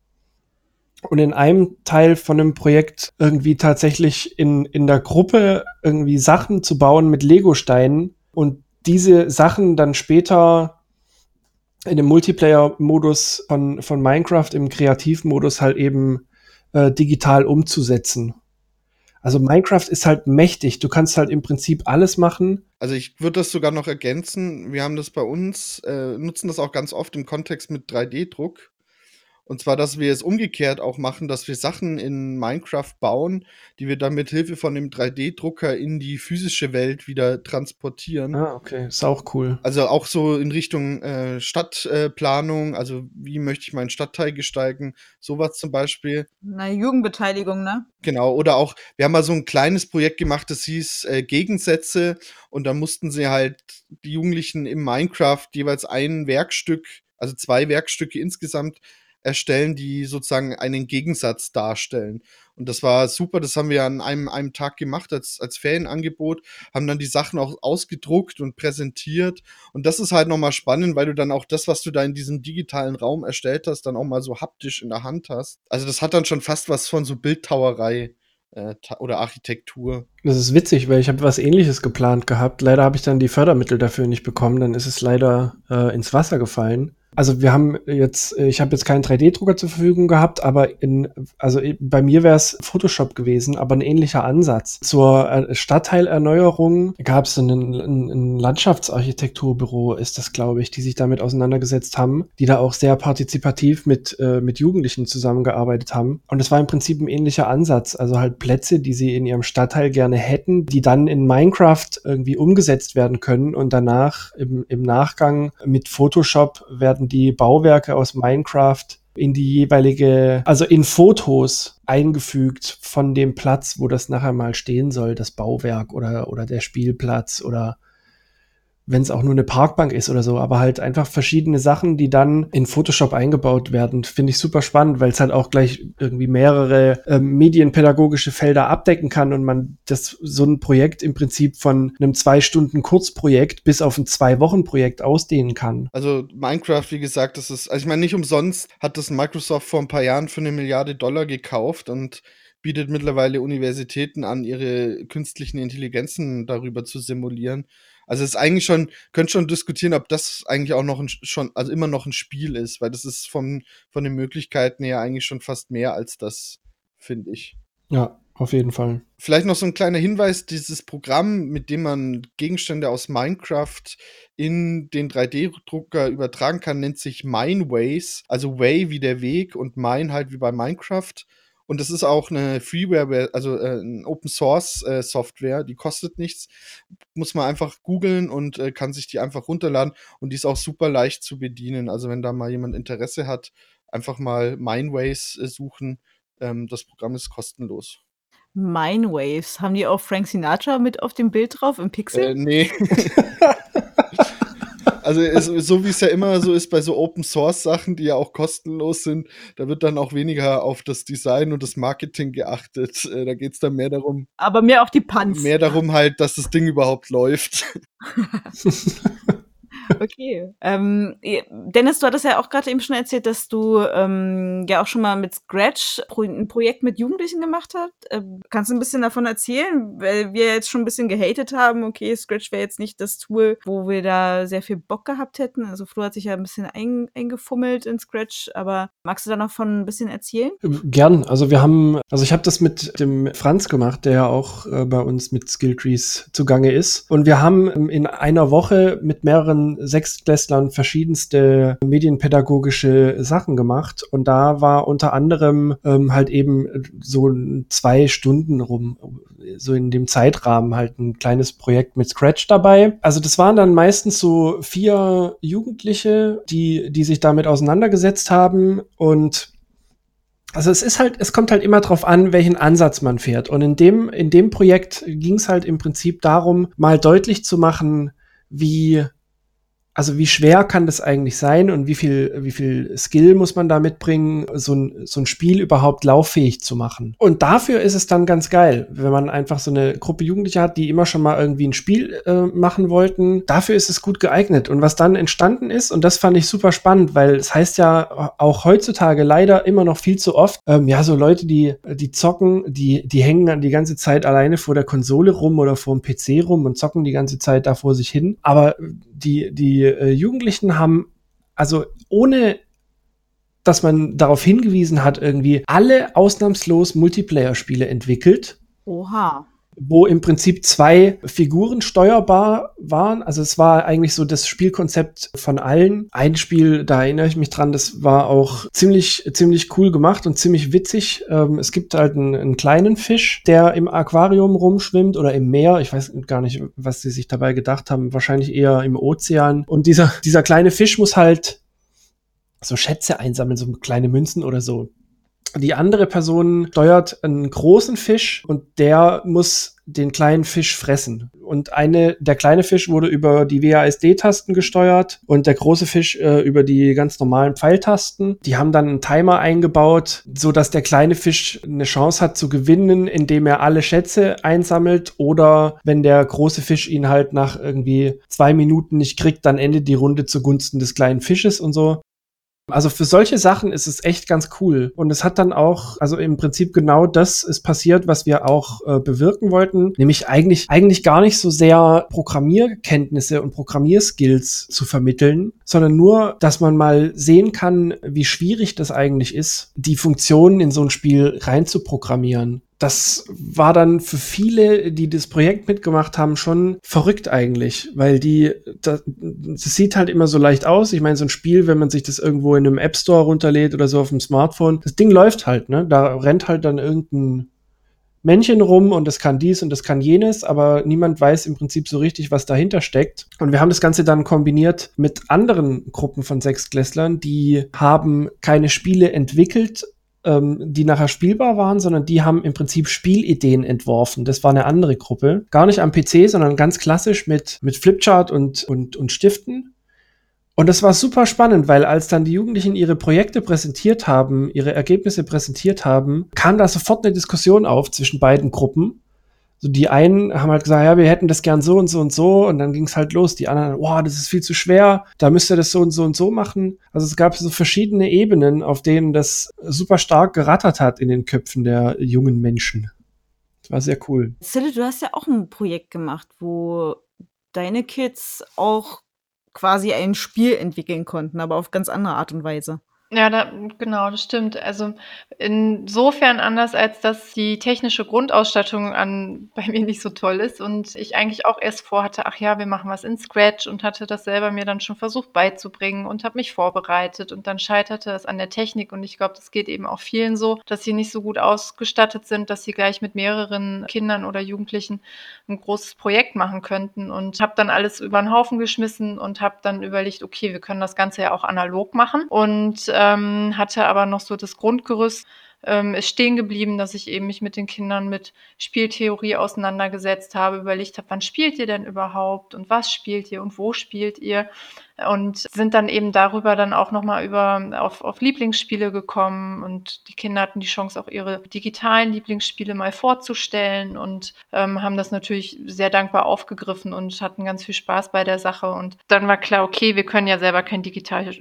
und in einem Teil von einem Projekt irgendwie tatsächlich in, in der Gruppe irgendwie Sachen zu bauen mit Lego-Steinen und diese Sachen dann später in dem Multiplayer-Modus von, von Minecraft im Kreativmodus halt eben äh, digital umzusetzen. Also Minecraft ist halt mächtig. Du kannst halt im Prinzip alles machen. Also ich würde das sogar noch ergänzen. Wir haben das bei uns, äh, nutzen das auch ganz oft im Kontext mit 3D-Druck. Und zwar, dass wir es umgekehrt auch machen, dass wir Sachen in Minecraft bauen, die wir dann mit Hilfe von dem 3D-Drucker in die physische Welt wieder transportieren. Ah, okay, ist auch cool. Also auch so in Richtung äh, Stadtplanung, äh, also wie möchte ich meinen Stadtteil gestalten, sowas zum Beispiel. Na, Jugendbeteiligung, ne? Genau, oder auch, wir haben mal so ein kleines Projekt gemacht, das hieß äh, Gegensätze und da mussten sie halt die Jugendlichen im Minecraft jeweils ein Werkstück, also zwei Werkstücke insgesamt erstellen, die sozusagen einen Gegensatz darstellen. Und das war super, das haben wir an einem, einem Tag gemacht als, als Ferienangebot, haben dann die Sachen auch ausgedruckt und präsentiert. Und das ist halt nochmal spannend, weil du dann auch das, was du da in diesem digitalen Raum erstellt hast, dann auch mal so haptisch in der Hand hast. Also das hat dann schon fast was von so Bildtauerei äh, oder Architektur. Das ist witzig, weil ich habe was ähnliches geplant gehabt. Leider habe ich dann die Fördermittel dafür nicht bekommen, dann ist es leider äh, ins Wasser gefallen. Also wir haben jetzt, äh, ich habe jetzt keinen 3D-Drucker zur Verfügung gehabt, aber in, also bei mir wäre es Photoshop gewesen, aber ein ähnlicher Ansatz. Zur äh, Stadtteilerneuerung gab es ein, ein, ein Landschaftsarchitekturbüro, ist das, glaube ich, die sich damit auseinandergesetzt haben, die da auch sehr partizipativ mit, äh, mit Jugendlichen zusammengearbeitet haben. Und es war im Prinzip ein ähnlicher Ansatz, also halt Plätze, die sie in ihrem Stadtteil gerne hätten, die dann in Minecraft irgendwie umgesetzt werden können und danach im, im Nachgang mit Photoshop werden werden die Bauwerke aus Minecraft in die jeweilige, also in Fotos eingefügt von dem Platz, wo das nachher mal stehen soll, das Bauwerk oder, oder der Spielplatz oder wenn es auch nur eine Parkbank ist oder so, aber halt einfach verschiedene Sachen, die dann in Photoshop eingebaut werden, finde ich super spannend, weil es halt auch gleich irgendwie mehrere ähm, medienpädagogische Felder abdecken kann und man das so ein Projekt im Prinzip von einem zwei Stunden Kurzprojekt bis auf ein zwei Wochen Projekt ausdehnen kann. Also Minecraft, wie gesagt, das ist, also ich meine nicht umsonst hat das Microsoft vor ein paar Jahren für eine Milliarde Dollar gekauft und bietet mittlerweile Universitäten an, ihre künstlichen Intelligenzen darüber zu simulieren. Also es ist eigentlich schon, könnt schon diskutieren, ob das eigentlich auch noch ein, schon, also immer noch ein Spiel ist, weil das ist von, von den Möglichkeiten her eigentlich schon fast mehr als das, finde ich. Ja, auf jeden Fall. Vielleicht noch so ein kleiner Hinweis: Dieses Programm, mit dem man Gegenstände aus Minecraft in den 3D-Drucker übertragen kann, nennt sich Mineways. Also Way wie der Weg und Mine halt wie bei Minecraft. Und das ist auch eine Freeware, also äh, eine Open Source äh, Software, die kostet nichts. Muss man einfach googeln und äh, kann sich die einfach runterladen. Und die ist auch super leicht zu bedienen. Also wenn da mal jemand Interesse hat, einfach mal Mineways äh, suchen. Ähm, das Programm ist kostenlos. Minewaves. Haben die auch Frank Sinatra mit auf dem Bild drauf im Pixel? Äh, nee. Also es, so wie es ja immer so ist bei so Open Source Sachen, die ja auch kostenlos sind, da wird dann auch weniger auf das Design und das Marketing geachtet. Äh, da geht es dann mehr darum. Aber mehr auf die Punts. Mehr darum halt, dass das Ding überhaupt läuft. Okay. Ähm, Dennis, du hattest ja auch gerade eben schon erzählt, dass du ähm, ja auch schon mal mit Scratch ein Projekt mit Jugendlichen gemacht hast. Ähm, kannst du ein bisschen davon erzählen? Weil wir jetzt schon ein bisschen gehatet haben, okay, Scratch wäre jetzt nicht das Tool, wo wir da sehr viel Bock gehabt hätten. Also Flo hat sich ja ein bisschen ein, eingefummelt in Scratch, aber magst du da noch von ein bisschen erzählen? Gern. Also wir haben, also ich habe das mit dem Franz gemacht, der ja auch äh, bei uns mit Skilltrees zugange ist. Und wir haben in einer Woche mit mehreren Sechstklässlern verschiedenste medienpädagogische Sachen gemacht. Und da war unter anderem ähm, halt eben so zwei Stunden rum, so in dem Zeitrahmen halt ein kleines Projekt mit Scratch dabei. Also das waren dann meistens so vier Jugendliche, die, die sich damit auseinandergesetzt haben und also es ist halt, es kommt halt immer drauf an, welchen Ansatz man fährt. Und in dem, in dem Projekt ging es halt im Prinzip darum, mal deutlich zu machen, wie also wie schwer kann das eigentlich sein und wie viel, wie viel Skill muss man da mitbringen, so ein, so ein Spiel überhaupt lauffähig zu machen. Und dafür ist es dann ganz geil, wenn man einfach so eine Gruppe Jugendlicher hat, die immer schon mal irgendwie ein Spiel äh, machen wollten. Dafür ist es gut geeignet. Und was dann entstanden ist, und das fand ich super spannend, weil es heißt ja auch heutzutage leider immer noch viel zu oft, ähm, ja, so Leute, die, die zocken, die, die hängen dann die ganze Zeit alleine vor der Konsole rum oder vor dem PC rum und zocken die ganze Zeit da vor sich hin. Aber die, die äh, Jugendlichen haben, also ohne dass man darauf hingewiesen hat, irgendwie alle ausnahmslos Multiplayer-Spiele entwickelt. Oha wo im Prinzip zwei Figuren steuerbar waren. Also es war eigentlich so das Spielkonzept von allen. Ein Spiel, da erinnere ich mich dran, das war auch ziemlich, ziemlich cool gemacht und ziemlich witzig. Ähm, es gibt halt einen, einen, kleinen Fisch, der im Aquarium rumschwimmt oder im Meer. Ich weiß gar nicht, was sie sich dabei gedacht haben. Wahrscheinlich eher im Ozean. Und dieser, dieser kleine Fisch muss halt so Schätze einsammeln, so kleine Münzen oder so. Die andere Person steuert einen großen Fisch und der muss den kleinen Fisch fressen. Und eine, der kleine Fisch wurde über die WASD-Tasten gesteuert und der große Fisch äh, über die ganz normalen Pfeiltasten. Die haben dann einen Timer eingebaut, so dass der kleine Fisch eine Chance hat zu gewinnen, indem er alle Schätze einsammelt oder wenn der große Fisch ihn halt nach irgendwie zwei Minuten nicht kriegt, dann endet die Runde zugunsten des kleinen Fisches und so. Also für solche Sachen ist es echt ganz cool. Und es hat dann auch, also im Prinzip genau das ist passiert, was wir auch äh, bewirken wollten, nämlich eigentlich, eigentlich gar nicht so sehr Programmierkenntnisse und Programmierskills zu vermitteln, sondern nur, dass man mal sehen kann, wie schwierig das eigentlich ist, die Funktionen in so ein Spiel rein zu programmieren das war dann für viele, die das Projekt mitgemacht haben, schon verrückt eigentlich, weil die, das, das sieht halt immer so leicht aus. Ich meine, so ein Spiel, wenn man sich das irgendwo in einem App Store runterlädt oder so auf dem Smartphone, das Ding läuft halt, ne? Da rennt halt dann irgendein Männchen rum und das kann dies und das kann jenes, aber niemand weiß im Prinzip so richtig, was dahinter steckt. Und wir haben das Ganze dann kombiniert mit anderen Gruppen von Sechsklässlern, die haben keine Spiele entwickelt, ähm, die nachher spielbar waren, sondern die haben im Prinzip Spielideen entworfen. Das war eine andere Gruppe. Gar nicht am PC, sondern ganz klassisch mit, mit Flipchart und, und, und Stiften. Und das war super spannend, weil als dann die Jugendlichen ihre Projekte präsentiert haben, ihre Ergebnisse präsentiert haben, kam da sofort eine Diskussion auf zwischen beiden Gruppen so die einen haben halt gesagt, ja, wir hätten das gern so und so und so und dann ging es halt los. Die anderen, boah, das ist viel zu schwer, da müsst ihr das so und so und so machen. Also es gab so verschiedene Ebenen, auf denen das super stark gerattert hat in den Köpfen der jungen Menschen. Das war sehr cool. Sille, du hast ja auch ein Projekt gemacht, wo deine Kids auch quasi ein Spiel entwickeln konnten, aber auf ganz andere Art und Weise. Ja, da, genau, das stimmt. Also insofern anders, als dass die technische Grundausstattung an, bei mir nicht so toll ist und ich eigentlich auch erst vorhatte, ach ja, wir machen was in Scratch und hatte das selber mir dann schon versucht beizubringen und habe mich vorbereitet und dann scheiterte es an der Technik und ich glaube, das geht eben auch vielen so, dass sie nicht so gut ausgestattet sind, dass sie gleich mit mehreren Kindern oder Jugendlichen ein großes Projekt machen könnten und habe dann alles über den Haufen geschmissen und habe dann überlegt, okay, wir können das Ganze ja auch analog machen und ähm, hatte aber noch so das Grundgerüst ähm, ist stehen geblieben, dass ich eben mich mit den Kindern mit Spieltheorie auseinandergesetzt habe, überlegt habe, wann spielt ihr denn überhaupt und was spielt ihr und wo spielt ihr? Und sind dann eben darüber dann auch nochmal über auf, auf Lieblingsspiele gekommen und die Kinder hatten die Chance auch ihre digitalen Lieblingsspiele mal vorzustellen und ähm, haben das natürlich sehr dankbar aufgegriffen und hatten ganz viel Spaß bei der Sache. Und dann war klar, okay, wir können ja selber kein digitales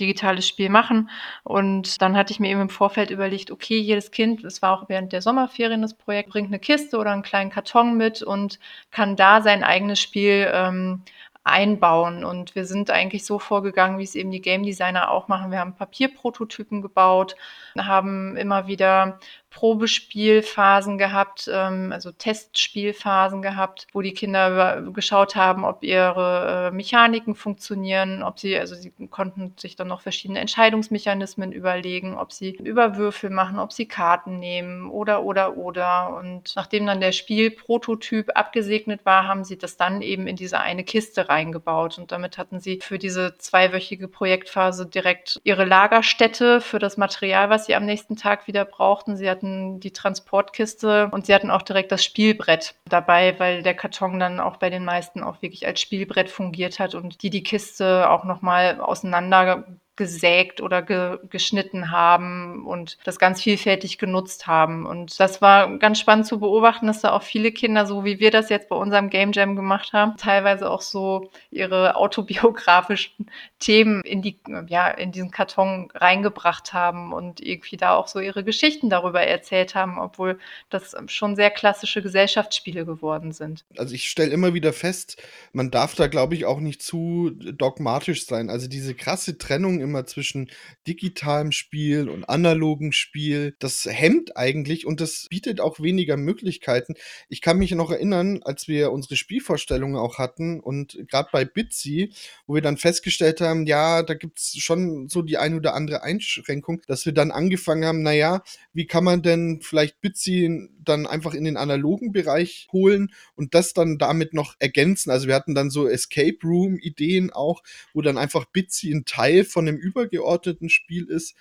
digitales Spiel machen. Und dann hatte ich mir eben im Vorfeld überlegt, okay, jedes Kind, es war auch während der Sommerferien das Projekt, bringt eine Kiste oder einen kleinen Karton mit und kann da sein eigenes Spiel ähm, einbauen. Und wir sind eigentlich so vorgegangen, wie es eben die Game Designer auch machen. Wir haben Papierprototypen gebaut, haben immer wieder Probespielphasen gehabt, ähm, also Testspielphasen gehabt, wo die Kinder geschaut haben, ob ihre äh, Mechaniken funktionieren, ob sie, also sie konnten sich dann noch verschiedene Entscheidungsmechanismen überlegen, ob sie Überwürfel machen, ob sie Karten nehmen oder, oder, oder. Und nachdem dann der Spielprototyp abgesegnet war, haben sie das dann eben in diese eine Kiste reingebaut. Und damit hatten sie für diese zweiwöchige Projektphase direkt ihre Lagerstätte für das Material, was sie am nächsten Tag wieder brauchten. Sie hatten hatten die Transportkiste und sie hatten auch direkt das Spielbrett dabei, weil der Karton dann auch bei den meisten auch wirklich als Spielbrett fungiert hat und die die Kiste auch nochmal auseinander gesägt oder ge geschnitten haben und das ganz vielfältig genutzt haben. Und das war ganz spannend zu beobachten, dass da auch viele Kinder, so wie wir das jetzt bei unserem Game Jam gemacht haben, teilweise auch so ihre autobiografischen Themen in die, ja, in diesen Karton reingebracht haben und irgendwie da auch so ihre Geschichten darüber erzählt haben, obwohl das schon sehr klassische Gesellschaftsspiele geworden sind. Also ich stelle immer wieder fest, man darf da, glaube ich, auch nicht zu dogmatisch sein. Also diese krasse Trennung im immer zwischen digitalem Spiel und analogem Spiel. Das hemmt eigentlich und das bietet auch weniger Möglichkeiten. Ich kann mich noch erinnern, als wir unsere Spielvorstellungen auch hatten und gerade bei Bitsy, wo wir dann festgestellt haben, ja, da gibt es schon so die ein oder andere Einschränkung, dass wir dann angefangen haben, naja, wie kann man denn vielleicht Bitsy dann einfach in den analogen Bereich holen und das dann damit noch ergänzen. Also wir hatten dann so Escape Room Ideen auch, wo dann einfach Bitsy ein Teil von einem übergeordneten Spiel ist.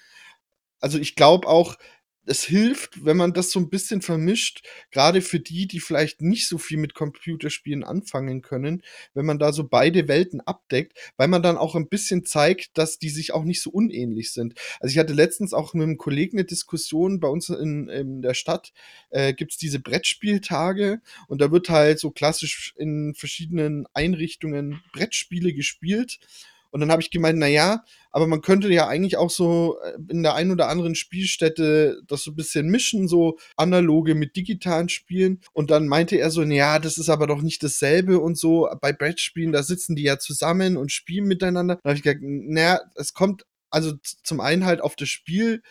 Also ich glaube auch, es hilft, wenn man das so ein bisschen vermischt, gerade für die, die vielleicht nicht so viel mit Computerspielen anfangen können, wenn man da so beide Welten abdeckt, weil man dann auch ein bisschen zeigt, dass die sich auch nicht so unähnlich sind. Also ich hatte letztens auch mit einem Kollegen eine Diskussion bei uns in, in der Stadt, äh, gibt es diese Brettspieltage und da wird halt so klassisch in verschiedenen Einrichtungen Brettspiele gespielt. Und dann habe ich gemeint, na ja, aber man könnte ja eigentlich auch so äh, in der einen oder anderen Spielstätte das so ein bisschen mischen, so analoge mit digitalen Spielen. Und dann meinte er so, ja, das ist aber doch nicht dasselbe und so. Bei Brettspielen, da sitzen die ja zusammen und spielen miteinander. Da habe ich gesagt, naja, es kommt also zum einen halt auf das Spiel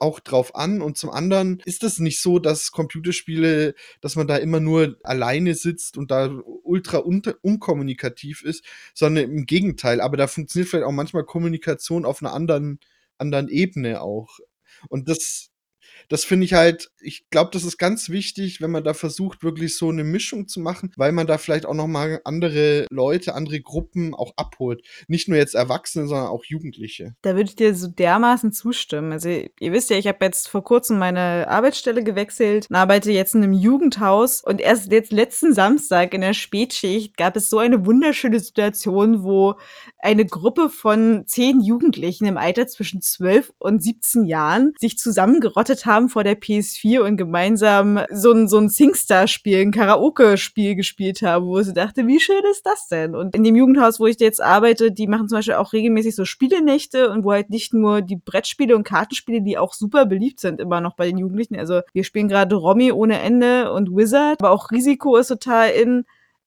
auch drauf an und zum anderen ist es nicht so, dass Computerspiele, dass man da immer nur alleine sitzt und da ultra un unkommunikativ ist, sondern im Gegenteil. Aber da funktioniert vielleicht auch manchmal Kommunikation auf einer anderen, anderen Ebene auch. Und das, das finde ich halt, ich glaube, das ist ganz wichtig, wenn man da versucht, wirklich so eine Mischung zu machen, weil man da vielleicht auch nochmal andere Leute, andere Gruppen auch abholt. Nicht nur jetzt Erwachsene, sondern auch Jugendliche. Da würde ich dir so dermaßen zustimmen. Also ihr wisst ja, ich habe jetzt vor kurzem meine Arbeitsstelle gewechselt und arbeite jetzt in einem Jugendhaus und erst jetzt letzten Samstag in der Spätschicht gab es so eine wunderschöne Situation, wo eine Gruppe von zehn Jugendlichen im Alter zwischen zwölf und 17 Jahren sich zusammengerottet haben vor der PS4 und gemeinsam so ein, so ein Singstar-Spiel, ein Karaoke-Spiel gespielt haben, wo sie dachte, wie schön ist das denn? Und in dem Jugendhaus, wo ich jetzt arbeite, die machen zum Beispiel auch regelmäßig so Spielenächte und wo halt nicht nur die Brettspiele und Kartenspiele, die auch super beliebt sind, immer noch bei den Jugendlichen. Also wir spielen gerade Romy ohne Ende und Wizard, aber auch Risiko ist total in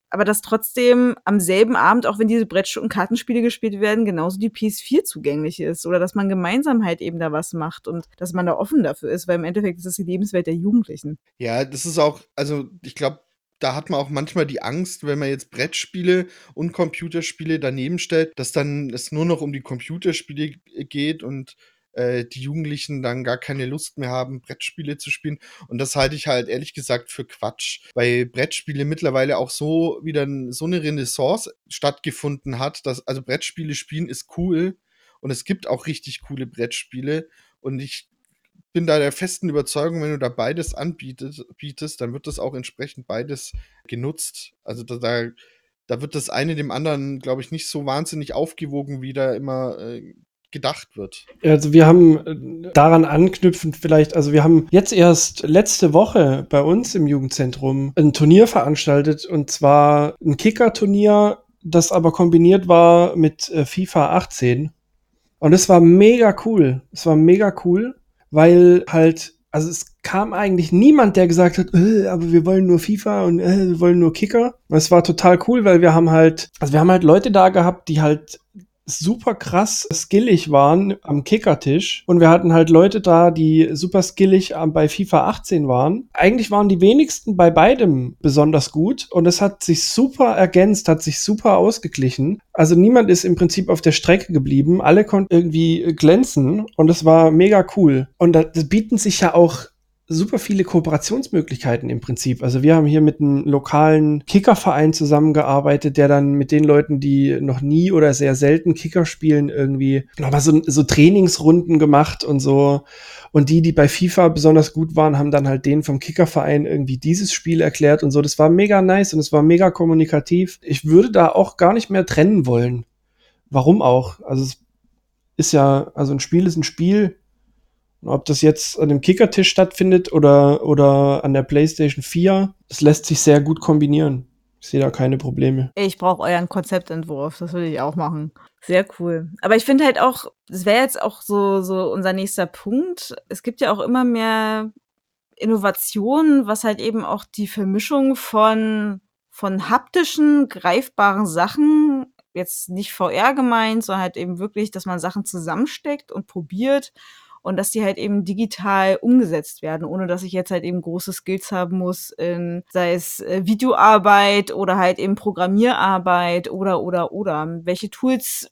aber dass trotzdem am selben Abend, auch wenn diese Brett- und Kartenspiele gespielt werden, genauso die PS4 zugänglich ist oder dass man gemeinsam halt eben da was macht und dass man da offen dafür ist, weil im Endeffekt ist das die Lebenswelt der Jugendlichen. Ja, das ist auch, also ich glaube, da hat man auch manchmal die Angst, wenn man jetzt Brettspiele und Computerspiele daneben stellt, dass dann es nur noch um die Computerspiele geht und äh, die Jugendlichen dann gar keine Lust mehr haben, Brettspiele zu spielen. Und das halte ich halt ehrlich gesagt für Quatsch, weil Brettspiele mittlerweile auch so wieder so eine Renaissance stattgefunden hat, dass also Brettspiele spielen ist cool und es gibt auch richtig coole Brettspiele und ich bin da der festen Überzeugung, wenn du da beides anbietest, bietest, dann wird das auch entsprechend beides genutzt. Also da, da, da wird das eine dem anderen, glaube ich, nicht so wahnsinnig aufgewogen, wie da immer äh, gedacht wird. Also wir haben äh, daran anknüpfend vielleicht, also wir haben jetzt erst letzte Woche bei uns im Jugendzentrum ein Turnier veranstaltet und zwar ein Kicker-Turnier, das aber kombiniert war mit äh, FIFA 18. Und es war mega cool. Es war mega cool, weil halt, also es kam eigentlich niemand, der gesagt hat, äh, aber wir wollen nur FIFA und äh, wir wollen nur Kicker. Es war total cool, weil wir haben halt, also wir haben halt Leute da gehabt, die halt super krass skillig waren am Kickertisch und wir hatten halt Leute da, die super skillig bei FIFA 18 waren. Eigentlich waren die wenigsten bei beidem besonders gut und es hat sich super ergänzt, hat sich super ausgeglichen. Also niemand ist im Prinzip auf der Strecke geblieben, alle konnten irgendwie glänzen und es war mega cool. Und das bieten sich ja auch super viele Kooperationsmöglichkeiten im Prinzip. Also wir haben hier mit einem lokalen Kickerverein zusammengearbeitet, der dann mit den Leuten, die noch nie oder sehr selten Kicker spielen, irgendwie nochmal so, so Trainingsrunden gemacht und so. Und die, die bei FIFA besonders gut waren, haben dann halt denen vom Kickerverein irgendwie dieses Spiel erklärt und so. Das war mega nice und es war mega kommunikativ. Ich würde da auch gar nicht mehr trennen wollen. Warum auch? Also es ist ja, also ein Spiel ist ein Spiel ob das jetzt an dem Kickertisch stattfindet oder, oder an der PlayStation 4, das lässt sich sehr gut kombinieren. Ich sehe da keine Probleme. Ich brauche euren Konzeptentwurf, das würde ich auch machen. Sehr cool. Aber ich finde halt auch, das wäre jetzt auch so, so unser nächster Punkt. Es gibt ja auch immer mehr Innovationen, was halt eben auch die Vermischung von, von haptischen, greifbaren Sachen, jetzt nicht VR gemeint, sondern halt eben wirklich, dass man Sachen zusammensteckt und probiert und dass die halt eben digital umgesetzt werden, ohne dass ich jetzt halt eben große Skills haben muss, in, sei es äh, Videoarbeit oder halt eben Programmierarbeit oder oder oder. Welche Tools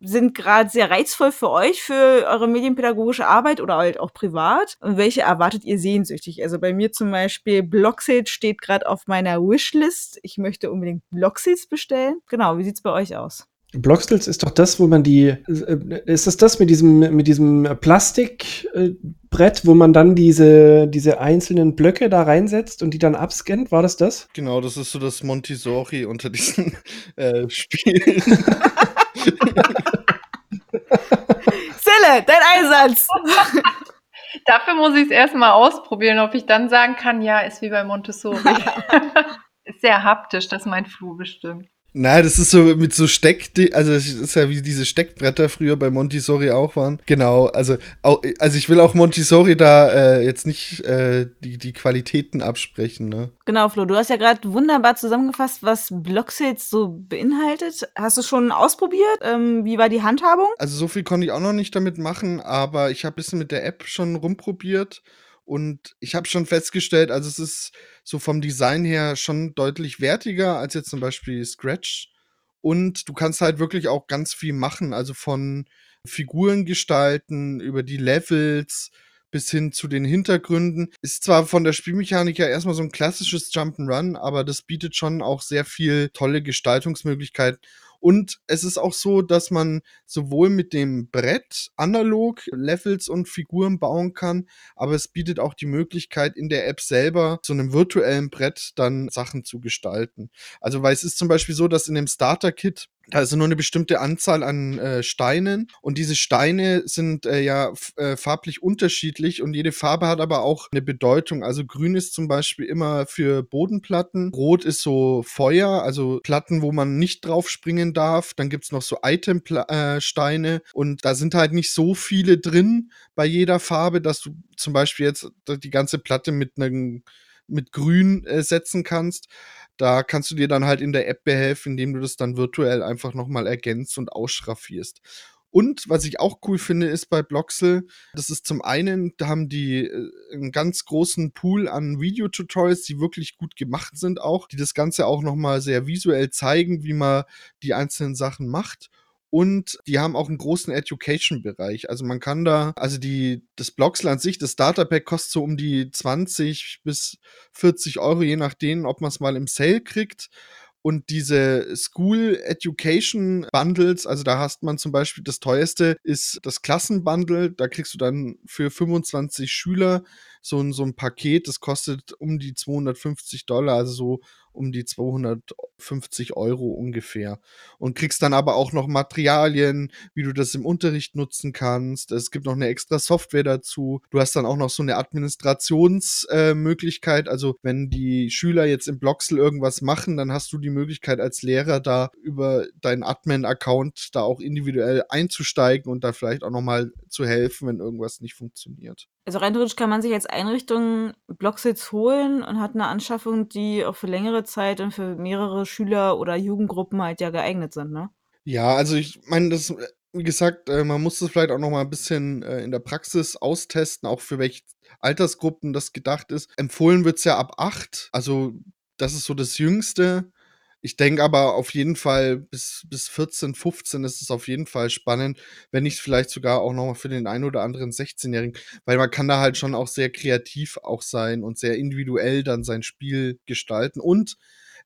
sind gerade sehr reizvoll für euch, für eure medienpädagogische Arbeit oder halt auch privat? Und welche erwartet ihr sehnsüchtig? Also bei mir zum Beispiel Blocksit steht gerade auf meiner Wishlist. Ich möchte unbedingt Blocksits bestellen. Genau, wie sieht's bei euch aus? Blockstils ist doch das, wo man die, äh, ist das das mit diesem, mit diesem Plastikbrett, wo man dann diese, diese einzelnen Blöcke da reinsetzt und die dann abscannt? War das das? Genau, das ist so das Montessori unter diesen äh, Spielen. Zille, dein Einsatz! Dafür muss ich es erstmal ausprobieren, ob ich dann sagen kann, ja, ist wie bei Montessori. ist sehr haptisch, das ist mein Flur bestimmt. Nein, das ist so mit so Steck, also das ist ja wie diese Steckbretter früher bei Montessori auch waren. Genau, also auch, also ich will auch Montessori da äh, jetzt nicht äh, die, die Qualitäten absprechen, ne? Genau, Flo, du hast ja gerade wunderbar zusammengefasst, was Blocksits so beinhaltet. Hast du schon ausprobiert? Ähm, wie war die Handhabung? Also so viel konnte ich auch noch nicht damit machen, aber ich habe ein bisschen mit der App schon rumprobiert und ich habe schon festgestellt, also es ist so vom Design her schon deutlich wertiger als jetzt zum Beispiel Scratch. Und du kannst halt wirklich auch ganz viel machen, also von Figuren gestalten, über die Levels bis hin zu den Hintergründen. Ist zwar von der Spielmechanik ja erstmal so ein klassisches Jump'n'Run, aber das bietet schon auch sehr viel tolle Gestaltungsmöglichkeiten. Und es ist auch so, dass man sowohl mit dem Brett analog Levels und Figuren bauen kann, aber es bietet auch die Möglichkeit, in der App selber zu einem virtuellen Brett dann Sachen zu gestalten. Also, weil es ist zum Beispiel so, dass in dem Starter-Kit da ist nur eine bestimmte Anzahl an äh, Steinen und diese Steine sind äh, ja äh, farblich unterschiedlich und jede Farbe hat aber auch eine Bedeutung. Also grün ist zum Beispiel immer für Bodenplatten, rot ist so Feuer, also Platten, wo man nicht drauf springen darf. Dann gibt's noch so Item-Steine äh, und da sind halt nicht so viele drin bei jeder Farbe, dass du zum Beispiel jetzt die ganze Platte mit einem mit Grün äh, setzen kannst. Da kannst du dir dann halt in der App behelfen, indem du das dann virtuell einfach nochmal ergänzt und ausschraffierst. Und was ich auch cool finde, ist bei Bloxel, das ist zum einen, da haben die äh, einen ganz großen Pool an Videotutorials, die wirklich gut gemacht sind auch, die das Ganze auch nochmal sehr visuell zeigen, wie man die einzelnen Sachen macht. Und die haben auch einen großen Education-Bereich. Also man kann da, also die, das Blocksel an sich, das Starter-Pack kostet so um die 20 bis 40 Euro, je nachdem, ob man es mal im Sale kriegt. Und diese School Education Bundles, also da hast man zum Beispiel das teuerste ist das Klassenbundle. Da kriegst du dann für 25 Schüler so ein, so ein Paket. Das kostet um die 250 Dollar, also so um die 250 Euro ungefähr. Und kriegst dann aber auch noch Materialien, wie du das im Unterricht nutzen kannst. Es gibt noch eine extra Software dazu. Du hast dann auch noch so eine Administrationsmöglichkeit. Äh, also wenn die Schüler jetzt im Blocksel irgendwas machen, dann hast du die Möglichkeit als Lehrer da über deinen Admin-Account da auch individuell einzusteigen und da vielleicht auch nochmal zu helfen, wenn irgendwas nicht funktioniert. Also rein theoretisch kann man sich als Einrichtung Blocksitz holen und hat eine Anschaffung, die auch für längere Zeit und für mehrere Schüler oder Jugendgruppen halt ja geeignet sind, ne? Ja, also ich meine, das, wie gesagt, äh, man muss das vielleicht auch noch mal ein bisschen äh, in der Praxis austesten, auch für welche Altersgruppen das gedacht ist. Empfohlen wird es ja ab acht, also das ist so das Jüngste. Ich denke aber auf jeden Fall bis, bis 14, 15 ist es auf jeden Fall spannend, wenn nicht vielleicht sogar auch nochmal für den einen oder anderen 16-Jährigen, weil man kann da halt schon auch sehr kreativ auch sein und sehr individuell dann sein Spiel gestalten und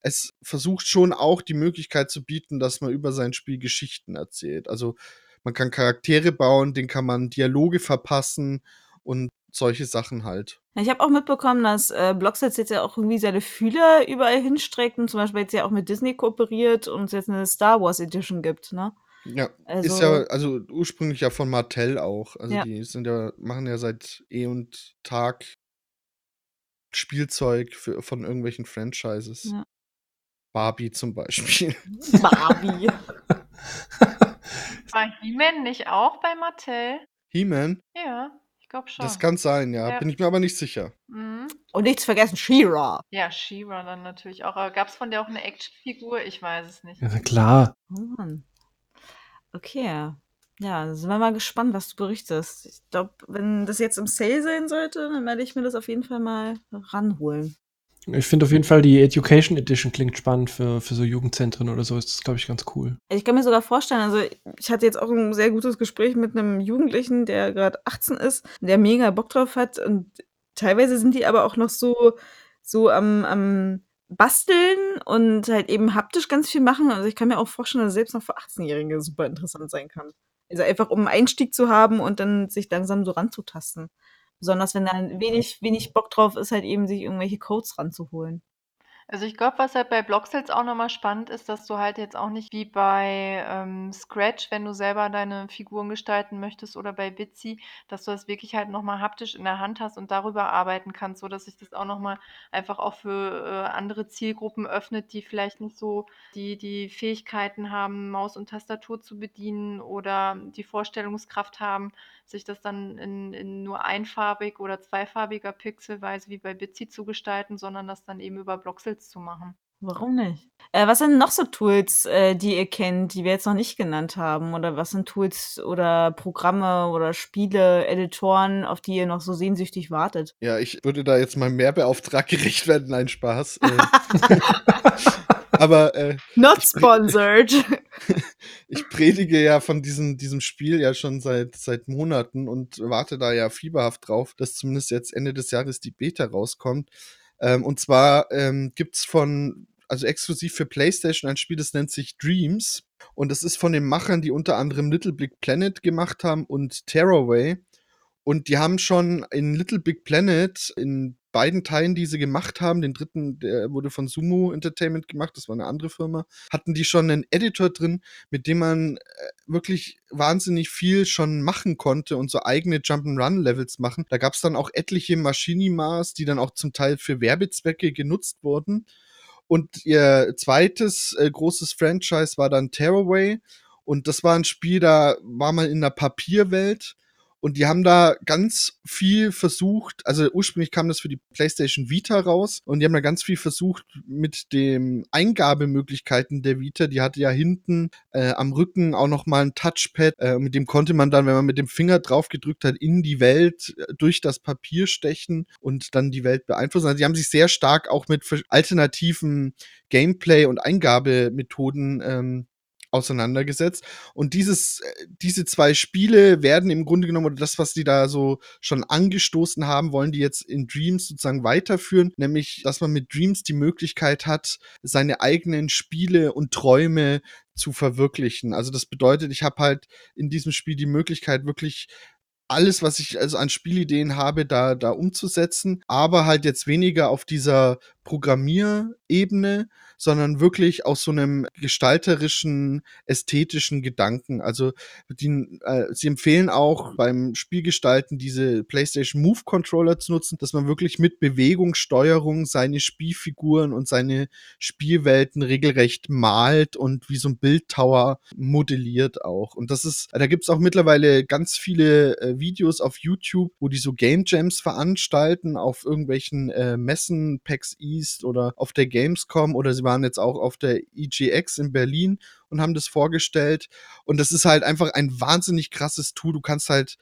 es versucht schon auch die Möglichkeit zu bieten, dass man über sein Spiel Geschichten erzählt. Also man kann Charaktere bauen, den kann man Dialoge verpassen und solche Sachen halt. Ich habe auch mitbekommen, dass äh, Blocksets jetzt ja auch irgendwie seine Fühler überall hinstreckt und zum Beispiel jetzt ja auch mit Disney kooperiert und es jetzt eine Star Wars Edition gibt, ne? Ja, also, ist ja, also ursprünglich ja von Martell auch. Also ja. die sind ja, machen ja seit eh und Tag Spielzeug für, von irgendwelchen Franchises. Ja. Barbie zum Beispiel. Barbie. War He-Man nicht auch bei Mattel? He-Man? Ja. Glaube schon. Das kann sein, ja. ja. Bin ich mir aber nicht sicher. Mhm. Und nichts vergessen, She-Ra. Ja, She-Ra dann natürlich auch. Gab es von der auch eine Actionfigur? Ich weiß es nicht. Ja, klar. Oh Mann. Okay. Ja, sind wir mal gespannt, was du berichtest. Ich glaube, wenn das jetzt im Sale sein sollte, dann werde ich mir das auf jeden Fall mal ranholen. Ich finde auf jeden Fall die Education Edition klingt spannend für, für so Jugendzentren oder so. Ist glaube ich, ganz cool. Ich kann mir sogar vorstellen, also ich hatte jetzt auch ein sehr gutes Gespräch mit einem Jugendlichen, der gerade 18 ist, der mega Bock drauf hat. Und teilweise sind die aber auch noch so, so am, am basteln und halt eben haptisch ganz viel machen. Also ich kann mir auch vorstellen, dass selbst noch für 18-Jährige super interessant sein kann. Also einfach um einen Einstieg zu haben und dann sich langsam so ranzutasten. Besonders wenn dann wenig, wenig Bock drauf ist, halt eben sich irgendwelche Codes ranzuholen. Also ich glaube, was halt bei Blocksales auch nochmal spannend ist, dass du halt jetzt auch nicht wie bei ähm, Scratch, wenn du selber deine Figuren gestalten möchtest oder bei Bitsy, dass du das wirklich halt nochmal haptisch in der Hand hast und darüber arbeiten kannst, so dass sich das auch nochmal einfach auch für äh, andere Zielgruppen öffnet, die vielleicht nicht so die, die Fähigkeiten haben, Maus und Tastatur zu bedienen oder die Vorstellungskraft haben, sich das dann in, in nur einfarbig oder zweifarbiger Pixelweise wie bei Bitsy zu gestalten, sondern das dann eben über Blocksels zu machen. Warum nicht? Äh, was sind noch so Tools, äh, die ihr kennt, die wir jetzt noch nicht genannt haben? Oder was sind Tools oder Programme oder Spiele, Editoren, auf die ihr noch so sehnsüchtig wartet? Ja, ich würde da jetzt mal mehr beauftragt gerecht werden. Nein, Spaß. Äh. Aber äh, not sponsored. ich predige ja von diesem, diesem Spiel ja schon seit, seit Monaten und warte da ja fieberhaft drauf, dass zumindest jetzt Ende des Jahres die Beta rauskommt. Ähm, und zwar ähm, gibt es von, also exklusiv für PlayStation ein Spiel, das nennt sich Dreams. Und das ist von den Machern, die unter anderem Little Big Planet gemacht haben und Terraway. Und die haben schon in Little Big Planet in beiden Teilen, die sie gemacht haben, den dritten, der wurde von Sumo Entertainment gemacht, das war eine andere Firma, hatten die schon einen Editor drin, mit dem man äh, wirklich wahnsinnig viel schon machen konnte und so eigene Jump'n'Run-Levels machen. Da gab es dann auch etliche Machinimas, die dann auch zum Teil für Werbezwecke genutzt wurden. Und ihr zweites äh, großes Franchise war dann Tearaway. Und das war ein Spiel, da war man in einer Papierwelt und die haben da ganz viel versucht, also ursprünglich kam das für die PlayStation Vita raus und die haben da ganz viel versucht mit den Eingabemöglichkeiten der Vita. Die hatte ja hinten äh, am Rücken auch noch mal ein Touchpad, äh, mit dem konnte man dann, wenn man mit dem Finger drauf gedrückt hat, in die Welt äh, durch das Papier stechen und dann die Welt beeinflussen. Also die haben sich sehr stark auch mit alternativen Gameplay und Eingabemethoden ähm, auseinandergesetzt. Und dieses, äh, diese zwei Spiele werden im Grunde genommen, oder das, was die da so schon angestoßen haben, wollen die jetzt in Dreams sozusagen weiterführen, nämlich, dass man mit Dreams die Möglichkeit hat, seine eigenen Spiele und Träume zu verwirklichen. Also das bedeutet, ich habe halt in diesem Spiel die Möglichkeit, wirklich alles, was ich also an Spielideen habe, da, da umzusetzen, aber halt jetzt weniger auf dieser Programmierebene, sondern wirklich aus so einem gestalterischen, ästhetischen Gedanken. Also die, äh, sie empfehlen auch beim Spielgestalten diese PlayStation Move Controller zu nutzen, dass man wirklich mit Bewegungssteuerung seine Spielfiguren und seine Spielwelten regelrecht malt und wie so ein Bildtower modelliert auch. Und das ist, da gibt's auch mittlerweile ganz viele äh, Videos auf YouTube, wo die so Game Jams veranstalten auf irgendwelchen äh, Messen, PAX East oder auf der Gamescom oder sie waren jetzt auch auf der EGX in Berlin und haben das vorgestellt. Und das ist halt einfach ein wahnsinnig krasses Tool. Du kannst halt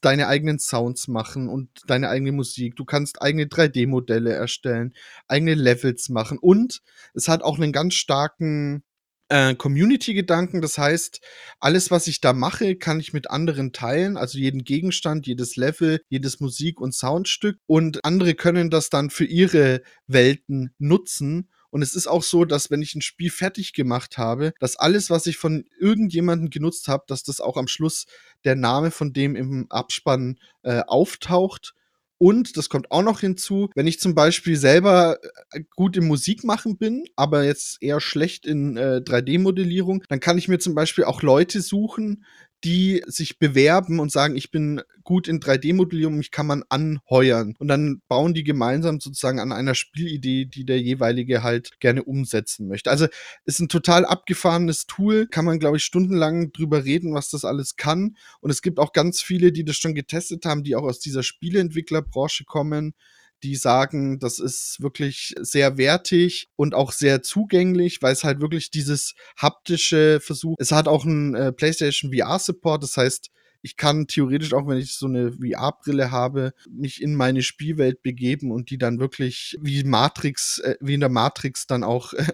deine eigenen Sounds machen und deine eigene Musik. Du kannst eigene 3D-Modelle erstellen, eigene Levels machen und es hat auch einen ganz starken äh, Community-Gedanken. Das heißt, alles, was ich da mache, kann ich mit anderen teilen. Also jeden Gegenstand, jedes Level, jedes Musik- und Soundstück. Und andere können das dann für ihre Welten nutzen. Und es ist auch so, dass wenn ich ein Spiel fertig gemacht habe, dass alles, was ich von irgendjemandem genutzt habe, dass das auch am Schluss der Name von dem im Abspann äh, auftaucht. Und das kommt auch noch hinzu, wenn ich zum Beispiel selber äh, gut im Musikmachen bin, aber jetzt eher schlecht in äh, 3D-Modellierung, dann kann ich mir zum Beispiel auch Leute suchen, die sich bewerben und sagen, ich bin gut in 3D-Modellierung, mich kann man anheuern. Und dann bauen die gemeinsam sozusagen an einer Spielidee, die der jeweilige halt gerne umsetzen möchte. Also ist ein total abgefahrenes Tool, kann man, glaube ich, stundenlang drüber reden, was das alles kann. Und es gibt auch ganz viele, die das schon getestet haben, die auch aus dieser Spieleentwicklerbranche kommen die sagen, das ist wirklich sehr wertig und auch sehr zugänglich, weil es halt wirklich dieses haptische Versuch. Es hat auch einen äh, PlayStation VR Support, das heißt, ich kann theoretisch auch, wenn ich so eine VR-Brille habe, mich in meine Spielwelt begeben und die dann wirklich wie Matrix, äh, wie in der Matrix dann auch äh,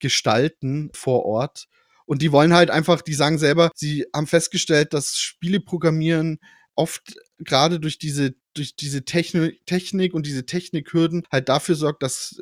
gestalten vor Ort. Und die wollen halt einfach, die sagen selber, sie haben festgestellt, dass Spiele programmieren oft gerade durch diese durch diese Techni Technik und diese Technikhürden halt dafür sorgt, dass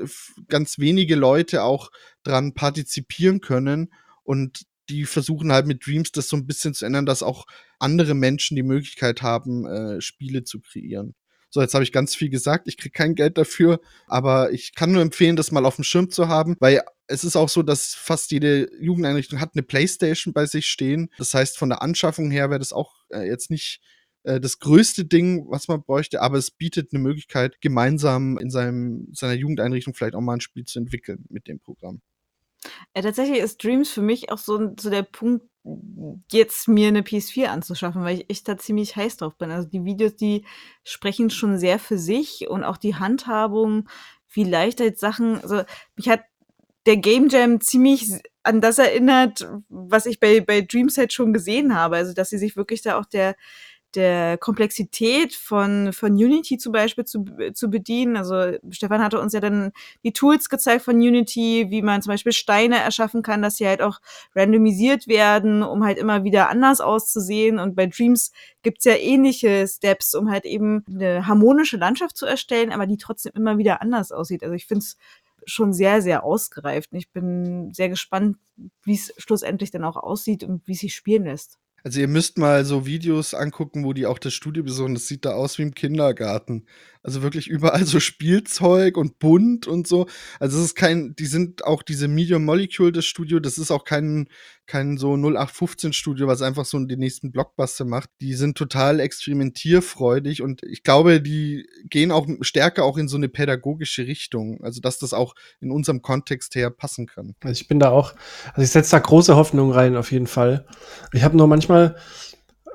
ganz wenige Leute auch dran partizipieren können und die versuchen halt mit Dreams das so ein bisschen zu ändern, dass auch andere Menschen die Möglichkeit haben, äh, Spiele zu kreieren. So, jetzt habe ich ganz viel gesagt, ich kriege kein Geld dafür, aber ich kann nur empfehlen, das mal auf dem Schirm zu haben, weil es ist auch so, dass fast jede Jugendeinrichtung hat eine Playstation bei sich stehen. Das heißt, von der Anschaffung her wäre das auch äh, jetzt nicht äh, das größte Ding, was man bräuchte, aber es bietet eine Möglichkeit, gemeinsam in seinem, seiner Jugendeinrichtung vielleicht auch mal ein Spiel zu entwickeln mit dem Programm. Ja, tatsächlich ist Dreams für mich auch so, so der Punkt, jetzt mir eine PS4 anzuschaffen, weil ich echt da ziemlich heiß drauf bin. Also die Videos, die sprechen schon sehr für sich und auch die Handhabung, wie leicht jetzt Sachen, also mich hat der Game Jam ziemlich an das erinnert, was ich bei, bei Dreamset schon gesehen habe. Also, dass sie sich wirklich da auch der, der Komplexität von, von Unity zum Beispiel zu, zu bedienen. Also Stefan hatte uns ja dann die Tools gezeigt von Unity, wie man zum Beispiel Steine erschaffen kann, dass sie halt auch randomisiert werden, um halt immer wieder anders auszusehen. Und bei Dreams gibt's ja ähnliche Steps, um halt eben eine harmonische Landschaft zu erstellen, aber die trotzdem immer wieder anders aussieht. Also ich finde es schon sehr, sehr ausgereift. Und ich bin sehr gespannt, wie es schlussendlich dann auch aussieht und wie sich spielen lässt. Also ihr müsst mal so Videos angucken, wo die auch das Studio besuchen. Das sieht da aus wie im Kindergarten. Also wirklich überall so Spielzeug und bunt und so. Also es ist kein, die sind auch diese Medium Molecule, das Studio, das ist auch kein, kein so 0815 Studio, was einfach so den nächsten Blockbuster macht. Die sind total experimentierfreudig und ich glaube, die gehen auch stärker auch in so eine pädagogische Richtung. Also dass das auch in unserem Kontext her passen kann. Also ich bin da auch, also ich setze da große Hoffnung rein auf jeden Fall. Ich habe nur manchmal,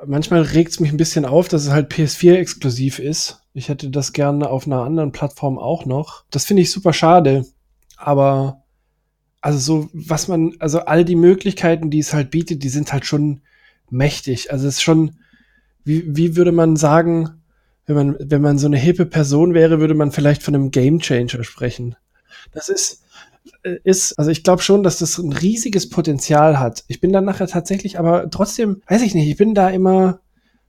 manchmal regt es mich ein bisschen auf, dass es halt PS4 exklusiv ist ich hätte das gerne auf einer anderen Plattform auch noch. Das finde ich super schade. Aber also so, was man, also all die Möglichkeiten, die es halt bietet, die sind halt schon mächtig. Also es ist schon, wie, wie würde man sagen, wenn man, wenn man so eine hippe Person wäre, würde man vielleicht von einem Game Changer sprechen. Das ist, äh, ist, also ich glaube schon, dass das ein riesiges Potenzial hat. Ich bin dann nachher tatsächlich, aber trotzdem, weiß ich nicht, ich bin da immer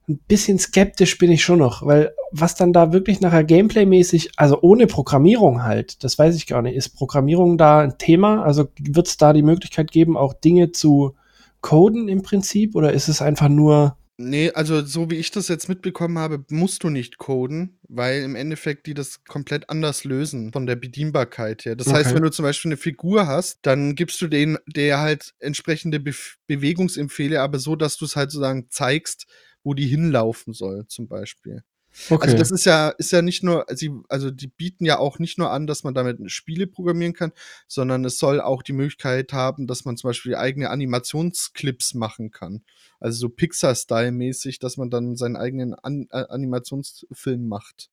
ein bisschen skeptisch bin ich schon noch, weil was dann da wirklich nachher Gameplay-mäßig, also ohne Programmierung halt, das weiß ich gar nicht, ist Programmierung da ein Thema? Also wird es da die Möglichkeit geben, auch Dinge zu coden im Prinzip oder ist es einfach nur Nee, also so wie ich das jetzt mitbekommen habe, musst du nicht coden, weil im Endeffekt die das komplett anders lösen von der Bedienbarkeit her. Das okay. heißt, wenn du zum Beispiel eine Figur hast, dann gibst du denen der halt entsprechende Be Bewegungsempfehle, aber so, dass du es halt sozusagen zeigst, wo die hinlaufen soll, zum Beispiel. Also okay. Also das ist ja, ist ja nicht nur, sie, also die bieten ja auch nicht nur an, dass man damit Spiele programmieren kann, sondern es soll auch die Möglichkeit haben, dass man zum Beispiel eigene Animationsclips machen kann. Also so Pixar-Style-mäßig, dass man dann seinen eigenen An Animationsfilm macht.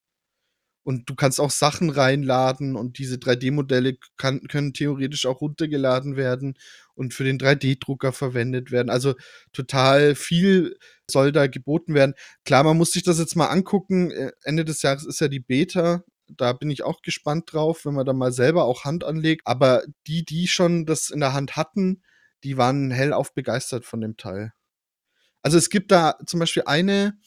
Und du kannst auch Sachen reinladen und diese 3D-Modelle können theoretisch auch runtergeladen werden und für den 3D-Drucker verwendet werden. Also total viel soll da geboten werden. Klar, man muss sich das jetzt mal angucken. Äh, Ende des Jahres ist ja die Beta. Da bin ich auch gespannt drauf, wenn man da mal selber auch Hand anlegt. Aber die, die schon das in der Hand hatten, die waren hellauf begeistert von dem Teil. Also es gibt da zum Beispiel eine,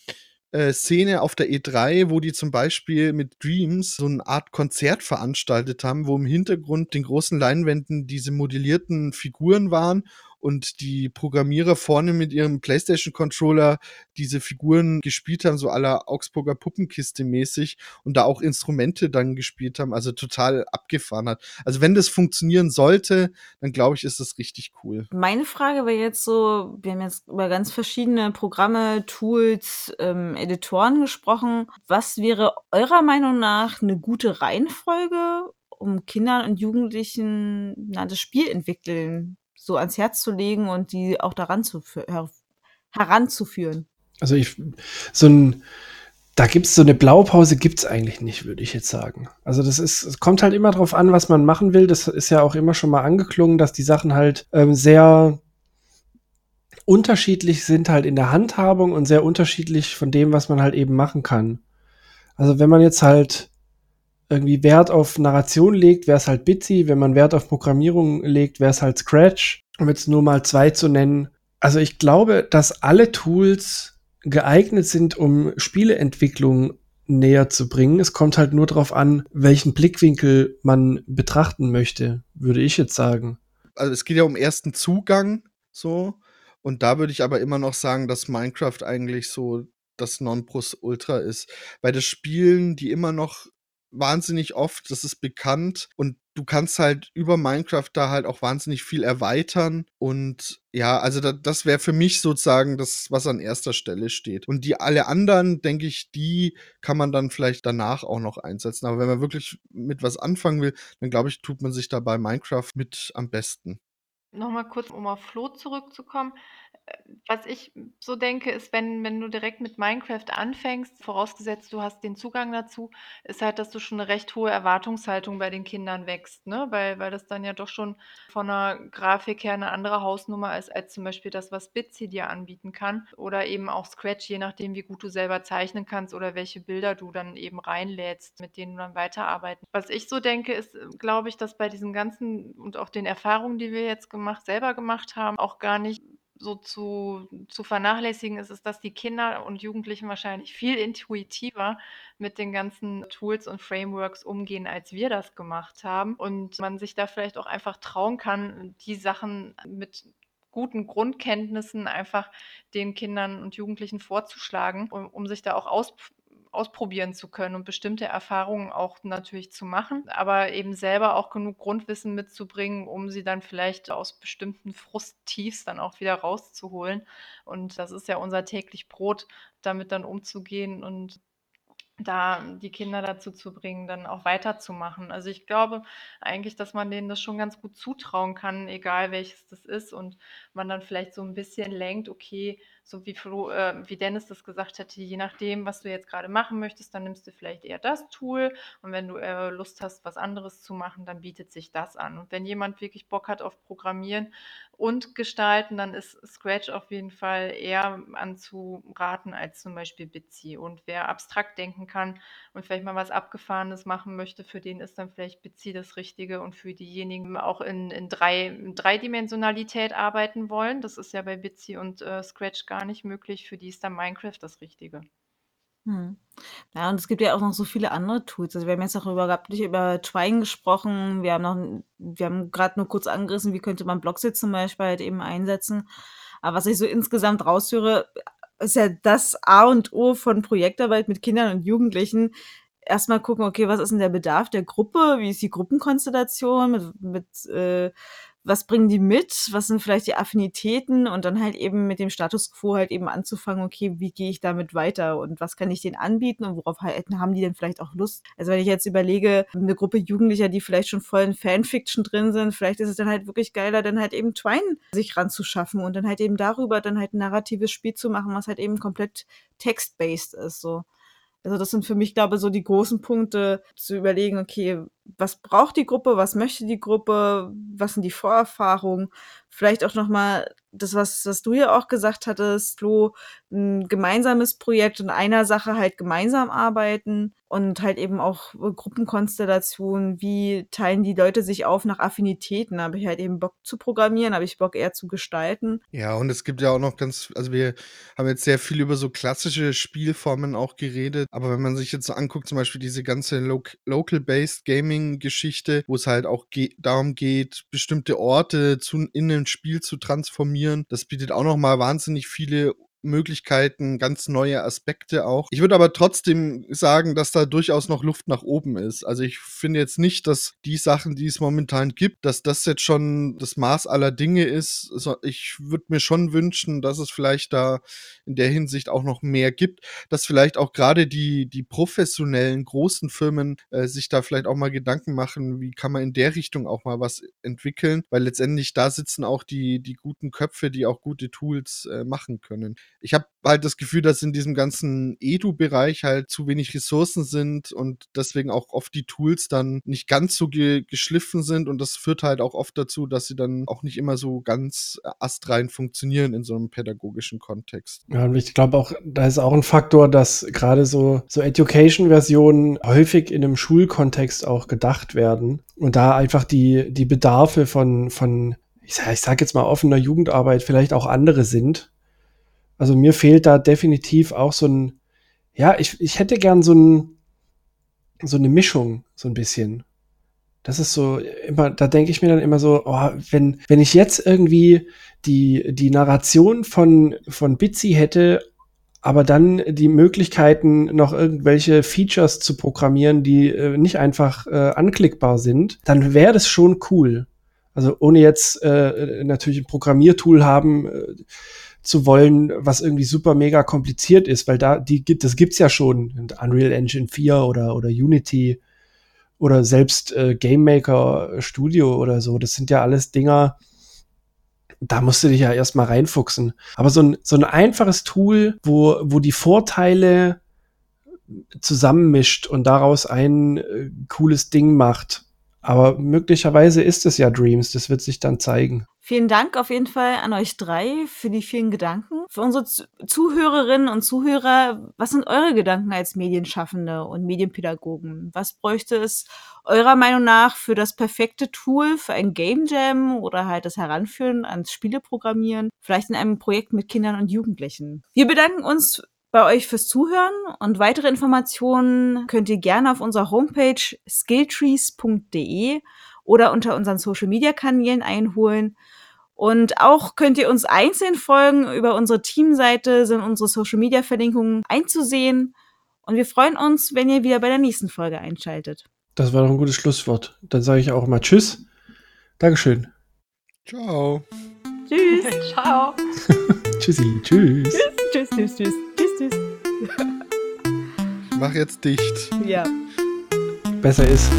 äh, Szene auf der E3, wo die zum Beispiel mit Dreams so eine Art Konzert veranstaltet haben, wo im Hintergrund den großen Leinwänden diese modellierten Figuren waren und die Programmierer vorne mit ihrem PlayStation-Controller diese Figuren gespielt haben, so aller Augsburger Puppenkiste mäßig und da auch Instrumente dann gespielt haben, also total abgefahren hat. Also wenn das funktionieren sollte, dann glaube ich, ist das richtig cool. Meine Frage wäre jetzt so, wir haben jetzt über ganz verschiedene Programme, Tools, ähm, Editoren gesprochen. Was wäre eurer Meinung nach eine gute Reihenfolge, um Kindern und Jugendlichen na, das Spiel entwickeln so ans Herz zu legen und die auch daran zu her heranzuführen. Also ich, so ein, da gibt es so eine Blaupause, gibt es eigentlich nicht, würde ich jetzt sagen. Also das ist, es kommt halt immer drauf an, was man machen will. Das ist ja auch immer schon mal angeklungen, dass die Sachen halt ähm, sehr unterschiedlich sind halt in der Handhabung und sehr unterschiedlich von dem, was man halt eben machen kann. Also wenn man jetzt halt irgendwie Wert auf Narration legt, wäre es halt Bitsy. Wenn man Wert auf Programmierung legt, wäre es halt Scratch. Um jetzt nur mal zwei zu nennen. Also ich glaube, dass alle Tools geeignet sind, um Spieleentwicklung näher zu bringen. Es kommt halt nur darauf an, welchen Blickwinkel man betrachten möchte, würde ich jetzt sagen. Also es geht ja um ersten Zugang so. Und da würde ich aber immer noch sagen, dass Minecraft eigentlich so das Nonplusultra ist. Bei das Spielen, die immer noch wahnsinnig oft, das ist bekannt und du kannst halt über Minecraft da halt auch wahnsinnig viel erweitern und ja, also da, das wäre für mich sozusagen das, was an erster Stelle steht. Und die alle anderen, denke ich, die kann man dann vielleicht danach auch noch einsetzen. Aber wenn man wirklich mit was anfangen will, dann glaube ich, tut man sich da bei Minecraft mit am besten. Nochmal kurz, um auf Flo zurückzukommen was ich so denke, ist, wenn, wenn du direkt mit Minecraft anfängst, vorausgesetzt du hast den Zugang dazu, ist halt, dass du schon eine recht hohe Erwartungshaltung bei den Kindern wächst, ne? Weil, weil das dann ja doch schon von der Grafik her eine andere Hausnummer ist, als zum Beispiel das, was Bitsy dir anbieten kann. Oder eben auch Scratch, je nachdem, wie gut du selber zeichnen kannst oder welche Bilder du dann eben reinlädst, mit denen du dann weiterarbeiten. Was ich so denke, ist, glaube ich, dass bei diesen ganzen und auch den Erfahrungen, die wir jetzt gemacht, selber gemacht haben, auch gar nicht so zu, zu vernachlässigen ist, ist, dass die Kinder und Jugendlichen wahrscheinlich viel intuitiver mit den ganzen Tools und Frameworks umgehen, als wir das gemacht haben. Und man sich da vielleicht auch einfach trauen kann, die Sachen mit guten Grundkenntnissen einfach den Kindern und Jugendlichen vorzuschlagen, um, um sich da auch aus, ausprobieren zu können und bestimmte Erfahrungen auch natürlich zu machen, aber eben selber auch genug Grundwissen mitzubringen, um sie dann vielleicht aus bestimmten Frusttiefs dann auch wieder rauszuholen. Und das ist ja unser täglich Brot, damit dann umzugehen und da die Kinder dazu zu bringen, dann auch weiterzumachen. Also ich glaube eigentlich, dass man denen das schon ganz gut zutrauen kann, egal welches das ist und man dann vielleicht so ein bisschen lenkt, okay, so wie, Flo, äh, wie Dennis das gesagt hatte, je nachdem, was du jetzt gerade machen möchtest, dann nimmst du vielleicht eher das Tool und wenn du äh, Lust hast, was anderes zu machen, dann bietet sich das an. Und wenn jemand wirklich Bock hat auf Programmieren und Gestalten, dann ist Scratch auf jeden Fall eher anzuraten als zum Beispiel Bitsy. Und wer abstrakt denken kann und vielleicht mal was Abgefahrenes machen möchte, für den ist dann vielleicht Bitsy das Richtige und für diejenigen, die auch in, in, drei, in Dreidimensionalität arbeiten wollen, das ist ja bei Bitsy und äh, Scratch gar nicht möglich, für die ist dann Minecraft das Richtige. Hm. Ja, und es gibt ja auch noch so viele andere Tools. Also wir haben jetzt auch über, über Twine gesprochen. Wir haben noch, wir haben gerade nur kurz angerissen, wie könnte man Blocksy zum Beispiel halt eben einsetzen. Aber was ich so insgesamt raushöre, ist ja das A und O von Projektarbeit mit Kindern und Jugendlichen. Erstmal gucken, okay, was ist denn der Bedarf der Gruppe? Wie ist die Gruppenkonstellation mit, mit äh, was bringen die mit, was sind vielleicht die Affinitäten und dann halt eben mit dem Status quo halt eben anzufangen, okay, wie gehe ich damit weiter und was kann ich denen anbieten und worauf halt, haben die denn vielleicht auch Lust? Also wenn ich jetzt überlege, eine Gruppe Jugendlicher, die vielleicht schon voll in Fanfiction drin sind, vielleicht ist es dann halt wirklich geiler, dann halt eben Twine sich ranzuschaffen und dann halt eben darüber dann halt ein narratives Spiel zu machen, was halt eben komplett text-based ist, so. Also das sind für mich, glaube ich, so die großen Punkte zu überlegen, okay, was braucht die Gruppe, was möchte die Gruppe, was sind die Vorerfahrungen, vielleicht auch nochmal das, was, was du ja auch gesagt hattest, Flo, ein gemeinsames Projekt und einer Sache halt gemeinsam arbeiten und halt eben auch Gruppenkonstellationen, wie teilen die Leute sich auf nach Affinitäten, habe ich halt eben Bock zu programmieren, habe ich Bock eher zu gestalten. Ja, und es gibt ja auch noch ganz, also wir haben jetzt sehr viel über so klassische Spielformen auch geredet, aber wenn man sich jetzt so anguckt, zum Beispiel diese ganze Lo Local-Based Gaming-Geschichte, wo es halt auch ge darum geht, bestimmte Orte zu, in ein Spiel zu transformieren, das bietet auch noch mal wahnsinnig viele Möglichkeiten, ganz neue Aspekte auch. Ich würde aber trotzdem sagen, dass da durchaus noch Luft nach oben ist. Also ich finde jetzt nicht, dass die Sachen, die es momentan gibt, dass das jetzt schon das Maß aller Dinge ist. Ich würde mir schon wünschen, dass es vielleicht da in der Hinsicht auch noch mehr gibt, dass vielleicht auch gerade die, die professionellen großen Firmen äh, sich da vielleicht auch mal Gedanken machen, wie kann man in der Richtung auch mal was entwickeln, weil letztendlich da sitzen auch die, die guten Köpfe, die auch gute Tools äh, machen können ich habe halt das Gefühl, dass in diesem ganzen Edu-Bereich halt zu wenig Ressourcen sind und deswegen auch oft die Tools dann nicht ganz so ge geschliffen sind und das führt halt auch oft dazu, dass sie dann auch nicht immer so ganz astrein funktionieren in so einem pädagogischen Kontext. Ja, und ich glaube auch, da ist auch ein Faktor, dass gerade so, so Education-Versionen häufig in einem Schulkontext auch gedacht werden und da einfach die, die Bedarfe von, von ich sage sag jetzt mal offener Jugendarbeit vielleicht auch andere sind also mir fehlt da definitiv auch so ein, ja, ich, ich hätte gern so ein, so eine Mischung, so ein bisschen. Das ist so immer, da denke ich mir dann immer so, oh, wenn, wenn ich jetzt irgendwie die, die Narration von, von Bitsy hätte, aber dann die Möglichkeiten, noch irgendwelche Features zu programmieren, die äh, nicht einfach äh, anklickbar sind, dann wäre das schon cool. Also ohne jetzt äh, natürlich ein Programmiertool haben, äh, zu wollen, was irgendwie super mega kompliziert ist, weil da, die gibt, das gibt's ja schon in Unreal Engine 4 oder, oder Unity oder selbst äh, Game Maker Studio oder so. Das sind ja alles Dinger, da musst du dich ja erstmal reinfuchsen. Aber so ein, so ein einfaches Tool, wo, wo die Vorteile zusammenmischt und daraus ein äh, cooles Ding macht. Aber möglicherweise ist es ja Dreams, das wird sich dann zeigen. Vielen Dank auf jeden Fall an euch drei für die vielen Gedanken. Für unsere Zuhörerinnen und Zuhörer, was sind eure Gedanken als Medienschaffende und Medienpädagogen? Was bräuchte es eurer Meinung nach für das perfekte Tool für ein Game Jam oder halt das Heranführen ans Spieleprogrammieren? Vielleicht in einem Projekt mit Kindern und Jugendlichen. Wir bedanken uns bei euch fürs Zuhören und weitere Informationen könnt ihr gerne auf unserer Homepage skilltrees.de oder unter unseren Social Media Kanälen einholen. Und auch könnt ihr uns einzeln folgen. Über unsere Teamseite sind unsere Social-Media-Verlinkungen einzusehen. Und wir freuen uns, wenn ihr wieder bei der nächsten Folge einschaltet. Das war doch ein gutes Schlusswort. Dann sage ich auch mal Tschüss. Dankeschön. Ciao. Tschüss. Ciao. Tschüssi. Tschüss. Tschüss, tschüss, tschüss, tschüss, tschüss. Ich mach jetzt dicht. Ja. Besser ist.